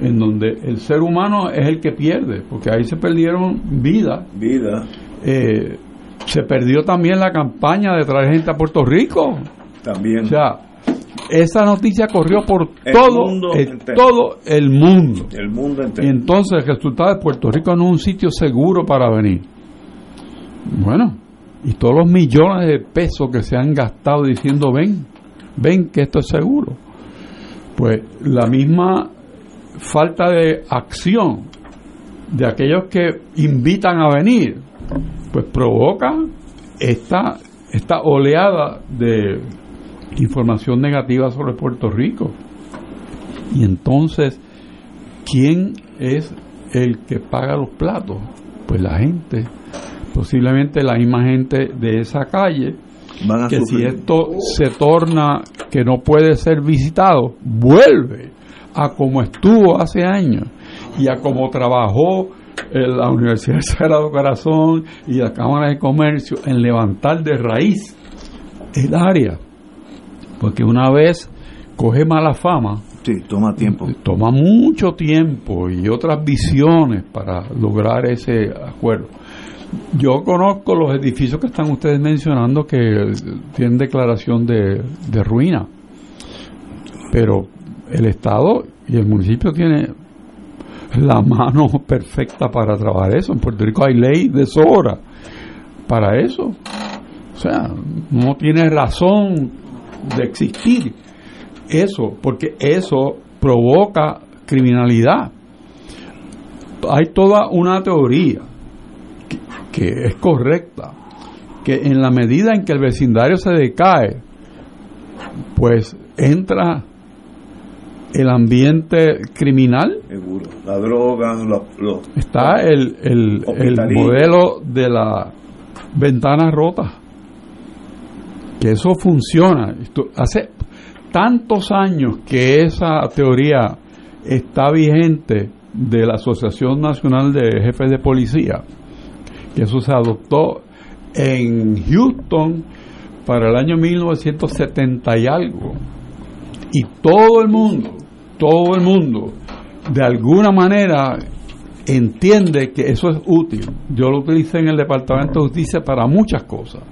en donde el ser humano es el que pierde, porque ahí se perdieron vidas. Vida. Eh, se perdió también la campaña de traer gente a Puerto Rico. También. O sea, esa noticia corrió por todo, el, todo el mundo. El mundo entero. Y entonces el resultado de Puerto Rico no es un sitio seguro para venir. Bueno, y todos los millones de pesos que se han gastado diciendo ven, ven que esto es seguro. Pues la misma falta de acción de aquellos que invitan a venir, pues provoca esta, esta oleada de información negativa sobre Puerto Rico. Y entonces, ¿quién es el que paga los platos? Pues la gente, posiblemente la misma gente de esa calle, que si esto se torna que no puede ser visitado, vuelve a como estuvo hace años y a como trabajó en la Universidad del Sagrado Corazón y la Cámara de Comercio en levantar de raíz el área porque una vez coge mala fama, sí, toma tiempo. Toma mucho tiempo y otras visiones para lograr ese acuerdo. Yo conozco los edificios que están ustedes mencionando que tienen declaración de, de ruina, pero el Estado y el municipio tienen la mano perfecta para trabajar eso. En Puerto Rico hay ley de sobra para eso. O sea, no tiene razón de existir eso, porque eso provoca criminalidad. Hay toda una teoría que, es correcta, que en la medida en que el vecindario se decae, pues entra el ambiente criminal. Seguro. La droga, Está el, el, el modelo de la ventana rota que eso funciona. hace tantos años que esa teoría está vigente de la Asociación Nacional de Jefes de Policía, que eso se adoptó en Houston para el año 1970 y algo. Y todo el mundo, todo el mundo, de alguna manera entiende que eso es útil. Yo lo utilicé en el Departamento de Justicia para muchas cosas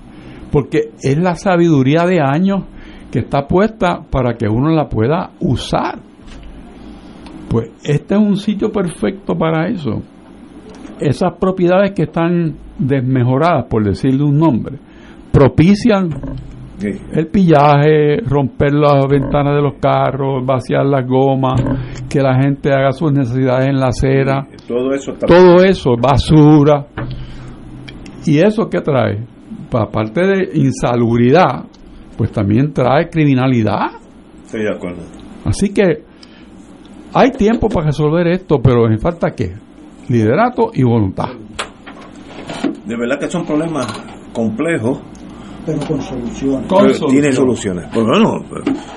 porque es la sabiduría de años que está puesta para que uno la pueda usar. Pues este es un sitio perfecto para eso. Esas propiedades que están desmejoradas, por decirle un nombre, propician El pillaje, romper las ventanas de los carros, vaciar las gomas, que la gente haga sus necesidades en la acera. Todo eso Todo eso, basura. ¿Y eso qué trae? Pues aparte de insalubridad, pues también trae criminalidad. Estoy de acuerdo. Así que hay tiempo para resolver esto, pero me falta qué? Liderato y voluntad. De verdad que son problemas complejos. Pero con soluciones. Con pero solución. tiene soluciones. Pues bueno,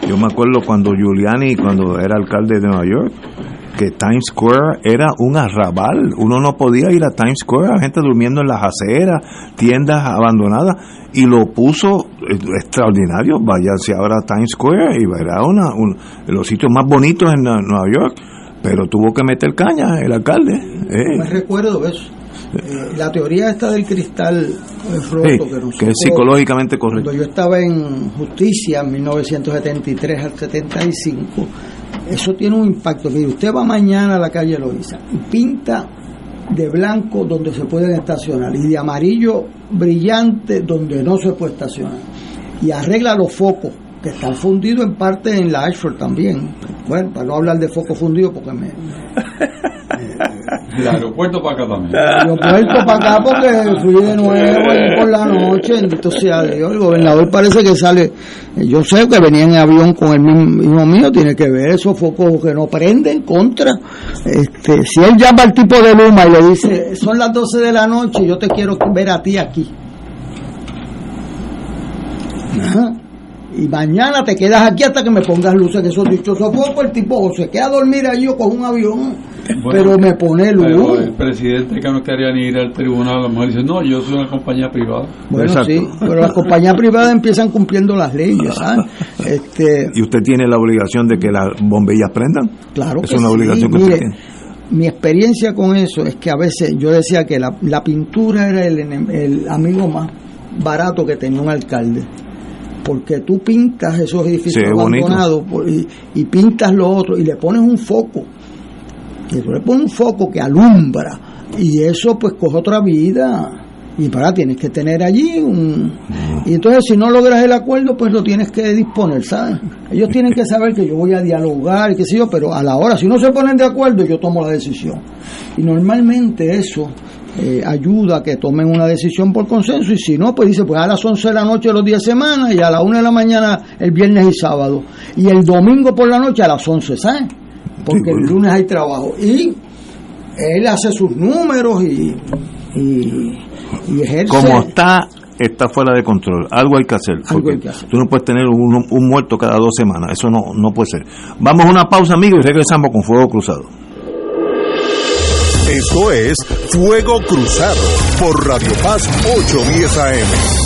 yo me acuerdo cuando Giuliani, cuando era alcalde de Nueva York, que Times Square era un arrabal. Uno no podía ir a Times Square, gente durmiendo en las aceras, tiendas abandonadas, y lo puso eh, extraordinario. Váyase ahora a Times Square y verá una, un- los sitios más bonitos en Nue- Nueva York, pero tuvo que meter caña el alcalde. eh. Me recuerdo eso. Eh, la teoría esta del cristal roto Sí, que nosotros, que es psicológicamente correcto. Cuando yo estaba en justicia en 1973 al 75, eso tiene un impacto. Mire, usted va mañana a la calle Loíza y pinta de blanco donde se pueden estacionar y de amarillo brillante donde no se puede estacionar. Y arregla los focos que están fundidos en parte en la Ashford también. Bueno, para no hablar de foco fundido porque me, El aeropuerto para acá también. Yo puerto para acá porque fui de nuevo por la noche, bendito sea Dios. El gobernador parece que sale. Yo sé que venía en avión con el mismo mío, tiene que ver esos focos que no prenden contra. Este, si él llama al tipo de Luma y le dice, son las 12 de la noche, yo te quiero ver a ti aquí. Ajá. Y mañana te quedas aquí hasta que me pongas luces que esos dichosos focos, el tipo o se queda a dormir ahí o con un avión, pero me pone luz. Pero el presidente que no quería ni ir al tribunal, a lo mejor dice, no, yo soy una compañía privada. Bueno, Exacto. sí, pero las compañías privadas empiezan cumpliendo las leyes, ¿sabes? Este, Y usted tiene la obligación de que las bombillas prendan. claro Es que una sí. obligación que Mire, usted tiene. Mi experiencia con eso es que a veces yo decía que la, la pintura era el, enem- el amigo más barato que tenía un alcalde. Porque tú pintas esos edificios Sí, abandonados y, y pintas lo otro y le pones un foco. Y tú le pones un foco que alumbra. Y eso pues coge otra vida. Y para tienes que tener allí un... Y entonces si no logras el acuerdo, pues lo tienes que disponer, ¿sabes? Ellos tienen que saber que yo voy a dialogar y qué sé yo, pero a la hora, si no se ponen de acuerdo, yo tomo la decisión. Y normalmente eso eh, ayuda a que tomen una decisión por consenso y si no, pues dice, pues a las 11 de la noche los días de semana y a las 1 de la mañana el viernes y sábado. Y el domingo por la noche a las 11, ¿sabes? Porque el lunes hay trabajo. Y él hace sus números y, y, y ejerce. Como está, está fuera de control. Algo hay que hacer. Algo Porque hay que hacer. tú no puedes tener un, un muerto cada dos semanas. Eso no, no puede ser. Vamos a una pausa, amigos, y regresamos con Fuego Cruzado. Esto es Fuego Cruzado por Radio Paz 810 AM.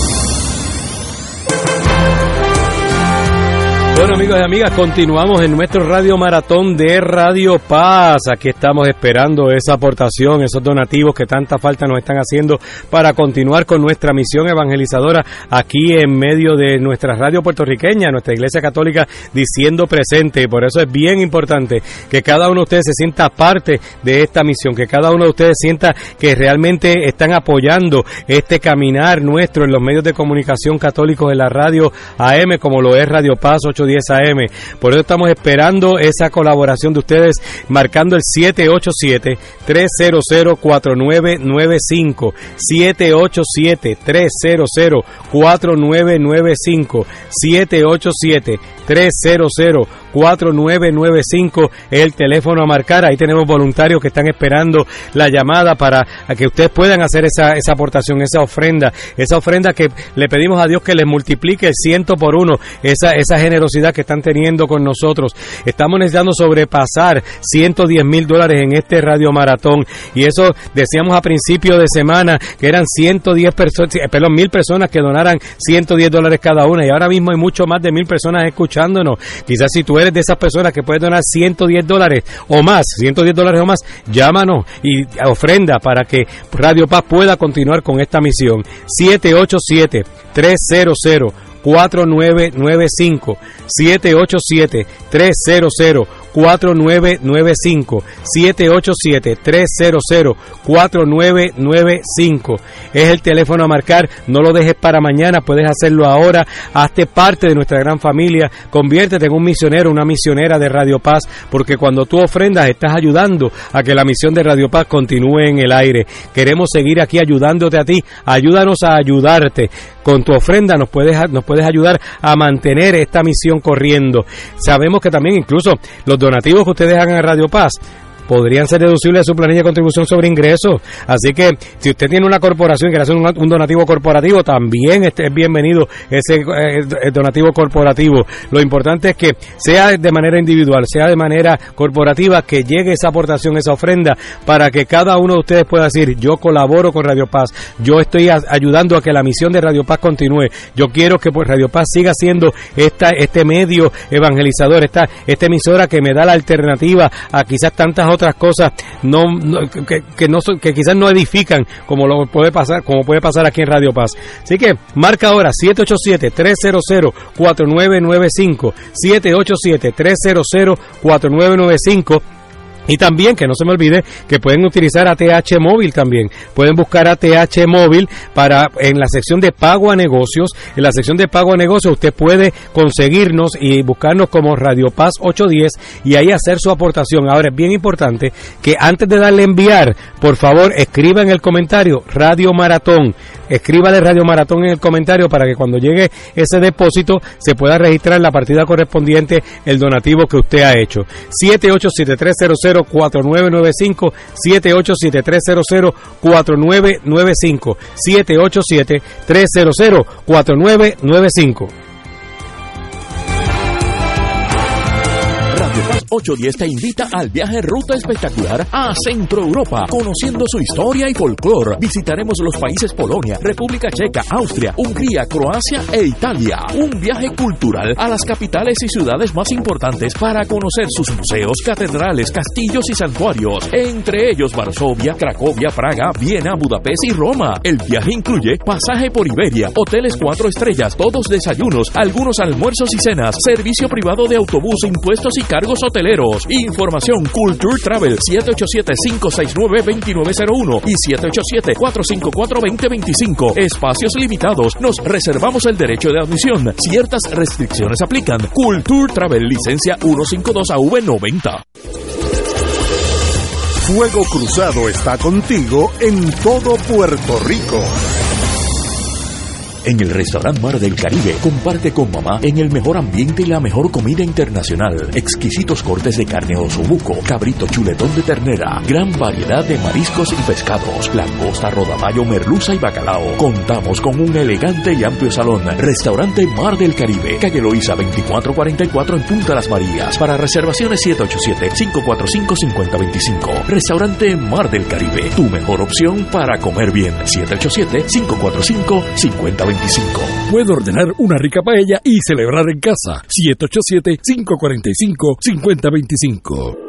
Bueno amigos y amigas, continuamos en nuestro radio maratón de Radio Paz. Aquí estamos esperando esa aportación, esos donativos que tanta falta nos están haciendo para continuar con nuestra misión evangelizadora aquí en medio de nuestra radio puertorriqueña, nuestra iglesia católica diciendo presente. Y por eso es bien importante que cada uno de ustedes se sienta parte de esta misión, que cada uno de ustedes sienta que realmente están apoyando este caminar nuestro en los medios de comunicación católicos de la radio AM, como lo es Radio Paz 810 AM. Por eso estamos esperando esa colaboración de ustedes, marcando el 787-300-4995. 787-300-4995. 787-300-4995 es el teléfono a marcar. Ahí tenemos voluntarios que están esperando la llamada para que ustedes puedan hacer esa, esa aportación, esa ofrenda, esa ofrenda que le pedimos a Dios que les multiplique el ciento por uno, esa, esa generosidad que están teniendo con nosotros. Estamos necesitando sobrepasar 110 mil dólares en este radio maratón y eso decíamos a principio de semana que eran 110 personas, perdón, mil personas que donaran 110 dólares cada una y ahora mismo hay mucho más de mil personas escuchándonos. Quizás si tú eres de esas personas que puedes donar 110 dólares o más, 110 dólares o más, llámanos y ofrenda para que Radio Paz pueda continuar con esta misión. 787 300 4995 787 300 4995 787-300-4995 es el teléfono a marcar, no lo dejes para mañana, puedes hacerlo ahora, hazte parte de nuestra gran familia, conviértete en un misionero, una misionera de Radio Paz, porque cuando tú ofrendas estás ayudando a que la misión de Radio Paz continúe en el aire. Queremos seguir aquí ayudándote a ti, ayúdanos a ayudarte. Con tu ofrenda nos puedes, nos puedes ayudar a mantener esta misión corriendo. Sabemos que también incluso los donativos que ustedes hagan a Radio Paz podrían ser deducibles de su planilla de contribución sobre ingresos. Así que si usted tiene una corporación y quiere hacer un, donativo corporativo, también este es bienvenido ese eh, donativo corporativo. Lo importante es que sea de manera individual, sea de manera corporativa, que llegue esa aportación, esa ofrenda, para que cada uno de ustedes pueda decir, yo colaboro con Radio Paz, yo estoy ayudando a que la misión de Radio Paz continúe, yo quiero que pues, Radio Paz siga siendo esta, este medio evangelizador, esta, esta emisora que me da la alternativa a quizás tantas otras otras cosas no, que, que, no que quizás no edifican como lo puede pasar como puede pasar aquí en Radio Paz. Así que marca ahora 787 300 4995 787 300 4995 y también, que no se me olvide, que pueden utilizar ATH Móvil también. Pueden buscar ATH Móvil para en la sección de pago a negocios. En la sección de pago a negocios usted puede conseguirnos y buscarnos como Radio Paz 810 y ahí hacer su aportación. Ahora es bien importante que antes de darle enviar, por favor, escriba en el comentario Radio Maratón. Escríbale Radio Maratón en el comentario para que cuando llegue ese depósito se pueda registrar la partida correspondiente, el donativo que usted ha hecho. 787 4995 787-300-4995 787-300-4995 810 te invita al viaje ruta espectacular a Centro Europa, conociendo su historia y folclore. Visitaremos los países Polonia, República Checa, Austria, Hungría, Croacia e Italia. Un viaje cultural a las capitales y ciudades más importantes para conocer sus museos, catedrales, castillos y santuarios, entre ellos Varsovia, Cracovia, Praga, Viena, Budapest y Roma. El viaje incluye pasaje por Iberia, hoteles cuatro estrellas, todos desayunos, algunos almuerzos y cenas, servicio privado de autobús, impuestos y cargos hoteleros. Información Culture Travel 787-569-2901 y 787-454-2025. Espacios limitados. Nos reservamos el derecho de admisión. Ciertas restricciones aplican. Culture Travel licencia 152AV90. Fuego Cruzado está contigo en todo Puerto Rico. En el restaurante Mar del Caribe, comparte con mamá en el mejor ambiente y la mejor comida internacional. Exquisitos cortes de carne osobuco, cabrito chuletón de ternera, gran variedad de mariscos y pescados, langosta, rodamayo, merluza y bacalao. Contamos con un elegante y amplio salón. Restaurante Mar del Caribe, calle Loíza 2444 en Punta Las Marías. Para reservaciones 787-545-5025. Restaurante Mar del Caribe, tu mejor opción para comer bien. 787-545-5025. Puede ordenar una rica paella y celebrar en casa. 787-545-5025.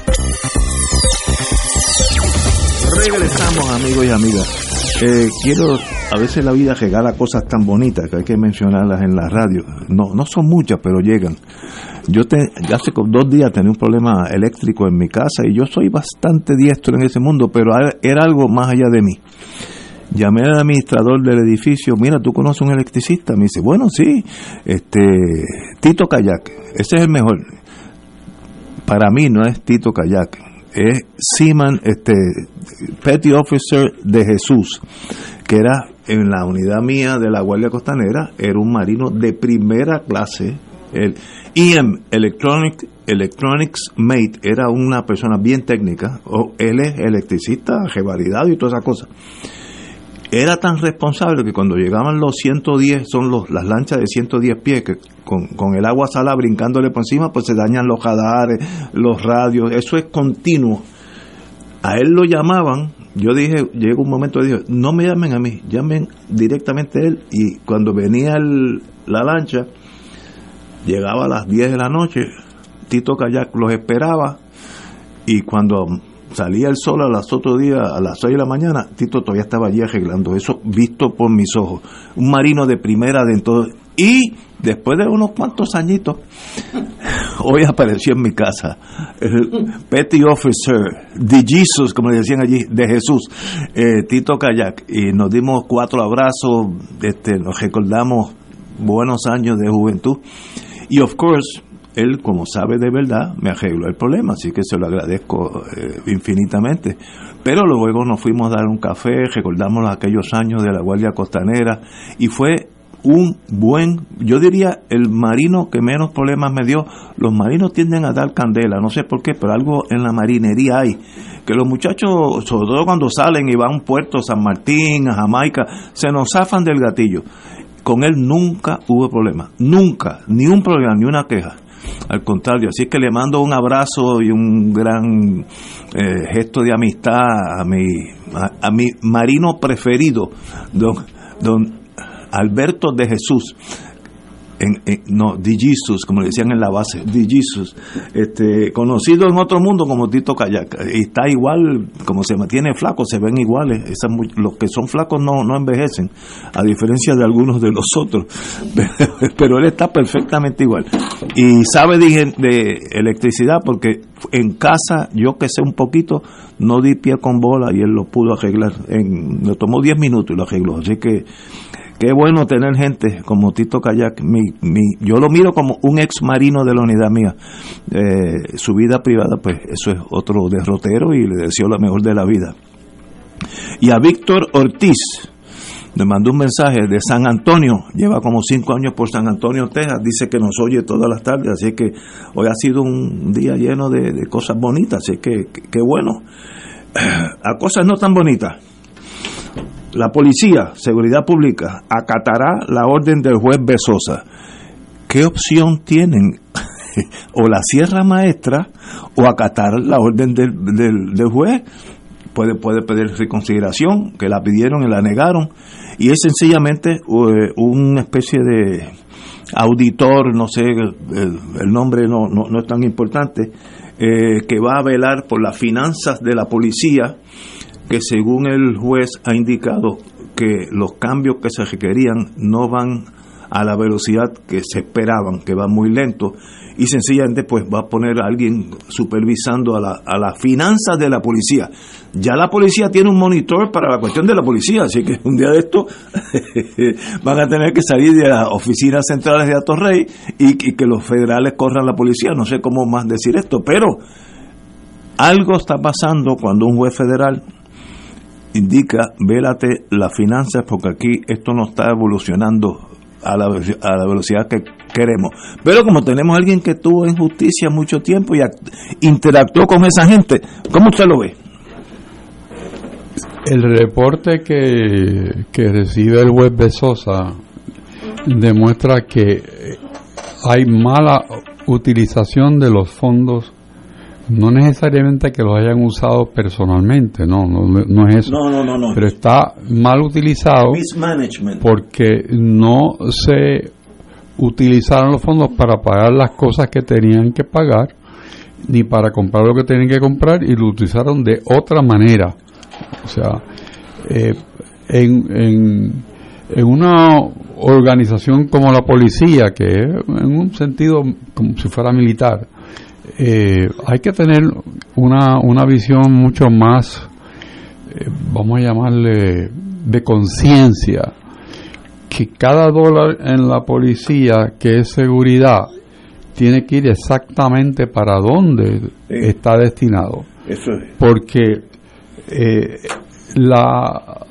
Regresamos, amigos y amigas. Eh, quiero, a veces la vida regala cosas tan bonitas que hay que mencionarlas en la radio. No, no son muchas, pero llegan. Yo te, hace dos días tenía un problema eléctrico en mi casa y yo soy bastante diestro en ese mundo, pero era algo más allá de mí. Llamé al administrador del edificio, mira, ¿tú conoces un electricista? Me dice, bueno, sí, este, Tito Kayak, ese es el mejor. Para mí no es Tito Kayak, es Seaman, este, Petty Officer de Jesús, que era en la unidad mía de la Guardia Costanera, era un marino de primera clase. El EM, Electronic, Electronics Mate, era una persona bien técnica, o él es electricista, revalidado y todas esas cosas. Era tan responsable que cuando llegaban los 110, son los, las lanchas de 110 pies, que con, el agua salada brincándole por encima, pues se dañan los radares, los radios, eso es continuo. A él lo llamaban, yo dije, llegó un momento y dije, no me llamen a mí, llamen directamente a él. Y cuando venía la lancha, llegaba a las 10 de la noche, Tito Kayak los esperaba y cuando salía el sol a las otro día, a las 6 de la mañana, Tito todavía estaba allí arreglando eso, visto por mis ojos. Un marino de primera dentro. Y después de unos cuantos añitos, hoy apareció en mi casa el Petty Officer de Jesus, como le decían allí, de Jesús, eh, Tito Kayak. Y nos dimos cuatro abrazos, este, nos recordamos buenos años de juventud. Y of course, él, como sabe de verdad, me arregló el problema, así que se lo agradezco eh, infinitamente. Pero luego nos fuimos a dar un café, recordamos aquellos años de la Guardia Costanera y fue un buen, yo diría, el marino que menos problemas me dio. Los marinos tienden a dar candela, no sé por qué, pero algo en la marinería hay. Que los muchachos, sobre todo cuando salen y van a un puerto, San Martín, a Jamaica, se nos zafan del gatillo. Con él nunca hubo problema, nunca, ni un problema, ni una queja. Al contrario, así que le mando un abrazo y un gran eh, gesto de amistad a mi, a mi marino preferido, don, don Alberto de Jesús, en, en, no, como le decían en la base, de Jesus, este, conocido en otro mundo como Tito Kayak, está igual, como se mantiene flaco, se ven iguales, Esas, los que son flacos no, no envejecen, a diferencia de algunos de los otros, pero, él está perfectamente igual, y sabe de, de electricidad porque en casa, yo que sé un poquito, no di pie con bola y él lo pudo arreglar, en, le tomó 10 minutos y lo arregló, así que qué bueno tener gente como Tito Kayak. Mi, mi, yo lo miro como un ex marino de la unidad mía. Eh, su vida privada, pues eso es otro derrotero y le deseo lo mejor de la vida. Y a Víctor Ortiz, me mandó un mensaje de San Antonio, lleva como cinco años por San Antonio, Texas, dice que nos oye todas las tardes, así que hoy ha sido un día lleno de, de cosas bonitas, así que qué bueno. A cosas no tan bonitas la policía, seguridad pública, acatará la orden del juez Besosa. ¿Qué opción tienen? o la sierra maestra o acatar la orden del, juez. Puede, puede pedir reconsideración, que la pidieron y la negaron. Y es sencillamente uh, una especie de auditor, no sé, el, el nombre no, no, no, es tan importante, eh, que va a velar por las finanzas de la policía que según el juez ha indicado que los cambios que se requerían no van a la velocidad que se esperaban, que van muy lento, y sencillamente pues va a poner a alguien supervisando a, la, a las finanzas de la policía. Ya la policía tiene un monitor para la cuestión de la policía, así que un día de esto van a tener que salir de las oficinas centrales de Atorrey y que los federales corran la policía, no sé cómo más decir esto, pero algo está pasando cuando un juez federal indica, vélate las finanzas porque aquí esto no está evolucionando a la, a la velocidad que queremos. Pero como tenemos a alguien que estuvo en justicia mucho tiempo y interactuó con esa gente, ¿cómo usted lo ve? El reporte que, que recibe el web de Sosa demuestra que hay mala utilización de los fondos no necesariamente que los hayan usado personalmente, no, no, no es eso. No, no, no, no. Pero está mal utilizado porque no se utilizaron los fondos para pagar las cosas que tenían que pagar, ni para comprar lo que tenían que comprar, y lo utilizaron de otra manera. O sea, eh, en, en, en una organización como la policía, que en un sentido como si fuera militar, eh, hay que tener una, una visión mucho más, eh, vamos a llamarle, de conciencia, que cada dólar en la policía que es seguridad tiene que ir exactamente para dónde está destinado. Eso es. Porque eh, la,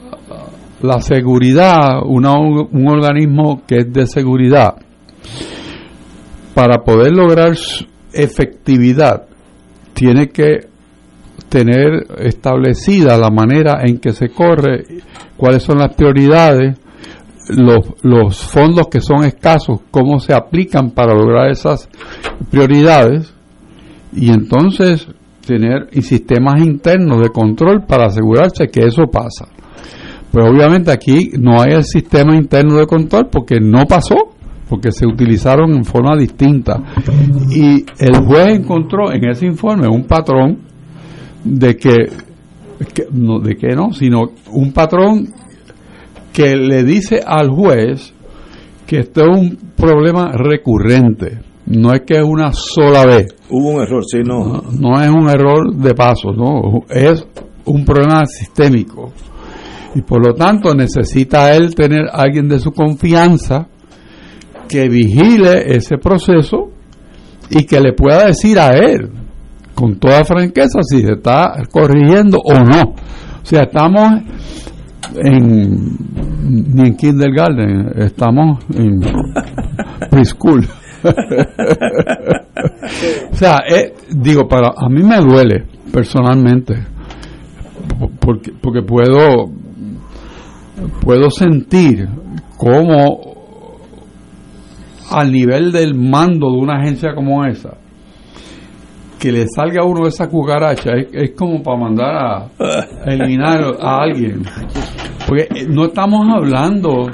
la seguridad, una, un organismo que es de seguridad, para poder lograr efectividad tiene que tener establecida la manera en que se corre, cuáles son las prioridades, los, los fondos que son escasos, cómo se aplican para lograr esas prioridades y entonces tener sistemas internos de control para asegurarse que eso pasa. Pero obviamente aquí no hay el sistema interno de control porque no pasó, porque se utilizaron en forma distinta. Y el juez encontró en ese informe un patrón de que, no, de que no, sino un patrón que le dice al juez que esto es un problema recurrente. No es que es una sola vez. Hubo un error, sí, no. No, no es un error de paso, no. Es un problema sistémico. Y por lo tanto necesita él tener alguien de su confianza que vigile ese proceso y que le pueda decir a él con toda franqueza si se está corrigiendo o no. O sea, estamos en ni en kindergarten, estamos en preschool. o sea, eh, digo, para a mí me duele personalmente porque porque puedo puedo sentir cómo al nivel del mando de una agencia como esa que le salga a uno esa cucaracha es, es como para mandar a, a eliminar a alguien. Porque eh, no estamos hablando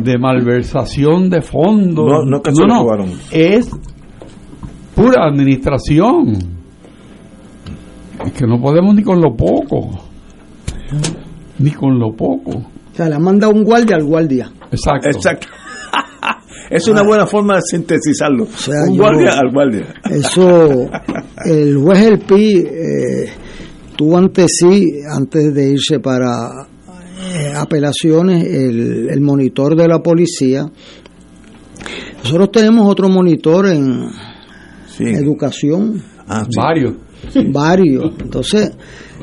de malversación de fondos. No, no que se lo robaron. es pura administración. Es que no podemos ni con lo poco. Ni con lo poco. O sea, le manda un guardia al guardia. exacto. Exacto. Es una buena forma de sintetizarlo. sea, un yo- guardia al guardia. Eso, el juez El Pi eh, tuvo ante sí, antes de irse para eh, apelaciones, el, el monitor de la policía. Nosotros tenemos otro monitor en Sí. educación, Ah, sí. varios varios. Entonces,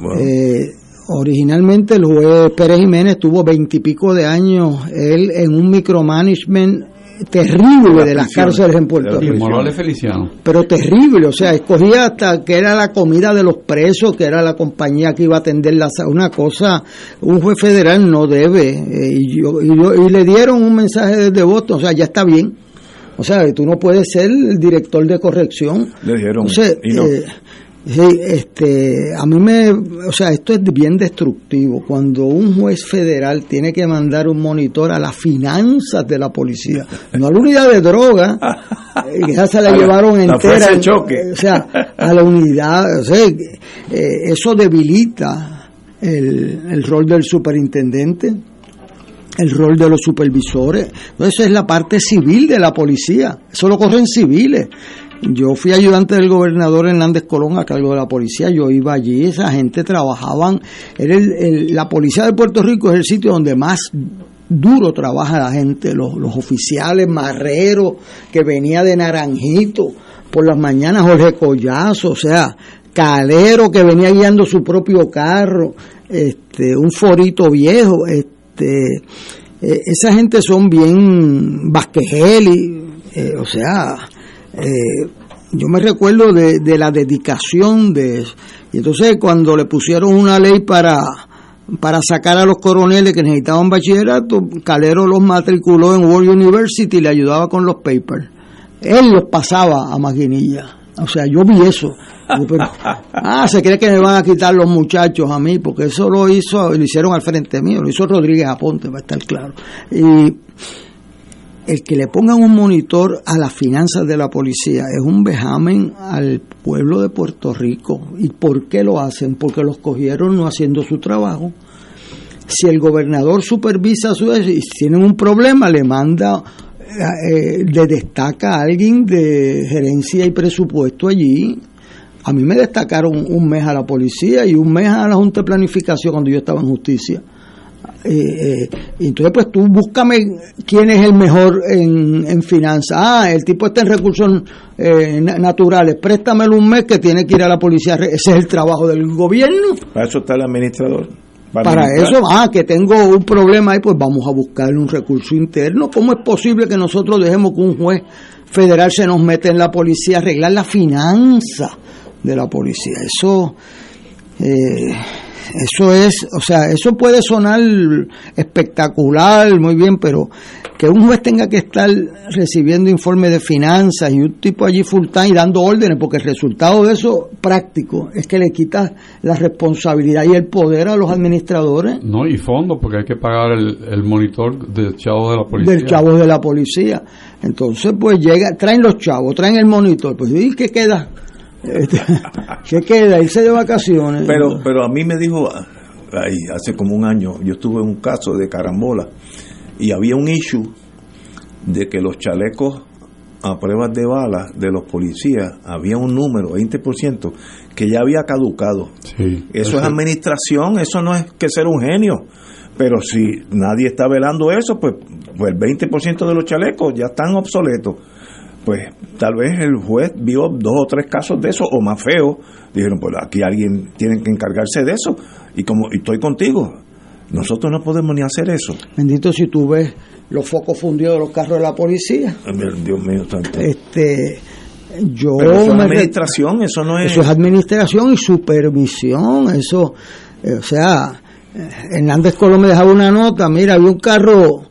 Bueno. eh, originalmente el juez Pérez Jiménez tuvo veintipico de años, él en un micromanagement terrible de las cárceles en Puerto Rico pero terrible, o sea, escogía hasta que era la comida de los presos, que era la compañía que iba a atender la una cosa, un juez federal no debe, eh, y, yo- y, yo- y le dieron un mensaje desde Boston, o sea, ya está bien, o sea, tú no puedes ser el director de corrección, Le dijeron. y no. eh, sí, este, a mí me, o sea, esto es bien destructivo. Cuando un juez federal tiene que mandar un monitor a las finanzas de la policía, no a la unidad de droga, eh, esa se la A la- llevaron la entera. en- choque. O sea, a la unidad, o sea, eh, eso debilita el, el rol del superintendente el rol de los supervisores. Esa es la parte civil de la policía. Eso lo corren civiles. Yo fui ayudante del gobernador Hernández Colón a cargo de la policía. Yo iba allí, esa gente trabajaban. Era la policía de Puerto Rico es el sitio donde más duro trabaja la gente, los, oficiales, marreros, que venía de Naranjito, por las mañanas Jorge Collazo, o sea, Calero que venía guiando su propio carro, este, un forito viejo, este, eh, esa gente son bien Vasquejeli, eh, o sea, eh, yo me recuerdo de, de la dedicación de y entonces cuando le pusieron una ley para para sacar a los coroneles que necesitaban bachillerato, Calero los matriculó en World University y le ayudaba con los papers. Él los pasaba a maquinilla. O sea, yo vi eso. Ah, se cree que me van a quitar los muchachos a mí, porque eso lo hizo, lo hicieron al frente mío, lo hizo Rodríguez Aponte, para estar claro. Y el que le pongan un monitor a las finanzas de la policía es un vejamen al pueblo de Puerto Rico. ¿Y por qué lo hacen? Porque los cogieron no haciendo su trabajo. Si el gobernador supervisa su y tienen un problema, le manda, eh, le destaca a alguien de gerencia y presupuesto allí. A mí me destacaron un mes a la policía y un mes a la Junta de Planificación cuando yo estaba en justicia. Eh, eh, entonces, pues tú búscame quién es el mejor en, en finanzas. Ah, el tipo está en recursos eh, na- naturales. Préstamelo un mes que tiene que ir a la policía. Ese es el trabajo del gobierno. Para eso está el administrador. Para eso, ah, que tengo un problema ahí, pues vamos a buscarle un recurso interno. ¿Cómo es posible que nosotros dejemos que un juez federal se nos meta en la policía a arreglar la finanza de la policía? Eso, Eh, eso es, o sea, eso puede sonar espectacular, muy bien, pero que un juez tenga que estar recibiendo informes de finanzas y un tipo allí full time dando órdenes, porque el resultado de eso práctico es que le quita la responsabilidad y el poder a los administradores. No, y fondos, porque hay que pagar el, monitor del chavo de la policía. Del chavo de la policía. Entonces, pues llega, traen los chavos, traen el monitor, pues ¿y qué queda? Este, ¿Qué queda? Irse de vacaciones. Pero, pero a mí me dijo, ahí, hace como un año, yo estuve en un caso de carambola y había un issue de que los chalecos a pruebas de balas de los policías había un número, 20%, que ya había caducado. eso, es administración, eso no es que ser un genio. Pero si nadie está velando eso, pues, pues el 20% de los chalecos ya están obsoletos pues tal vez el juez vio dos o tres casos de eso o más feos. Dijeron, pues aquí alguien tiene que encargarse de eso. Y como estoy contigo, nosotros no podemos ni hacer eso. Bendito si tú ves los focos fundidos de los carros de la policía. Dios mío, tanto. Este, yo eso es administración, eso no es. Eso es administración y supervisión. Eso, eh, o sea, eh, Hernández Colón me dejaba una nota. Mira, había un carro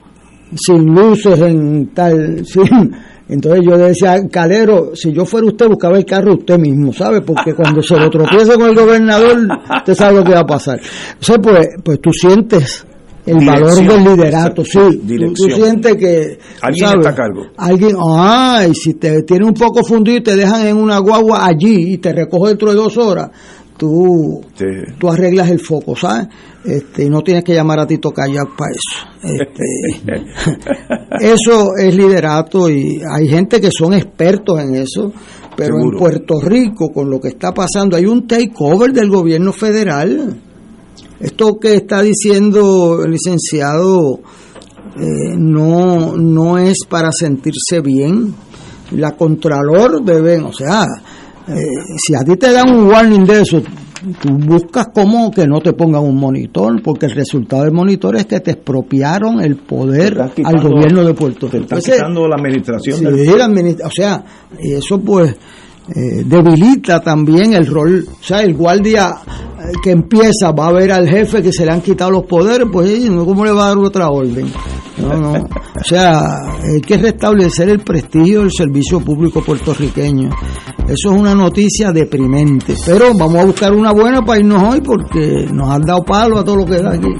sin luces en tal. Sin, entonces yo decía, Calero, si yo fuera usted, buscaba el carro usted mismo, ¿sabe? Porque cuando se lo tropiece con el gobernador, usted sabe lo que va a pasar. Entonces, pues, pues tú sientes el valor del liderato, sí. Tú, sientes que... Alguien está a cargo. Alguien, ah, y si te tiene un poco fundido y te dejan en una guagua allí y te recoge dentro de dos horas, tú, tú arreglas el foco, ¿sabes? Este, y no tienes que llamar a Tito Kayak para eso. Este, eso es liderato y hay gente que son expertos en eso, pero en Puerto Rico, con lo que está pasando, hay un takeover del gobierno federal. Esto que está diciendo el licenciado eh, no, no es para sentirse bien. La Contralor deben, o sea, eh, si a ti te dan un warning de eso, tú buscas cómo que no te pongan un monitor, porque el resultado del monitor es que te expropiaron el poder al gobierno de Puerto Rico. Te quitando la administración. Sí, o sea, eso pues eh, debilita también el rol, o sea, el guardia eh, que empieza va a ver al jefe que se le han quitado los poderes, pues ¿cómo le va a dar otra orden? No, no. O sea, hay que restablecer el prestigio del servicio público puertorriqueño. Eso es una noticia deprimente. Pero vamos a buscar una buena para irnos hoy porque nos han dado palo a todo lo que da aquí.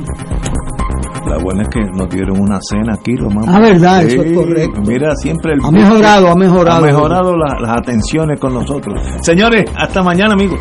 La buena es que nos dieron una cena aquí, lo más. Ah, verdad, eso es correcto. Mira, siempre el. Ha mejorado, ha mejorado. Ha mejorado las atenciones con nosotros. Señores, hasta mañana, amigos.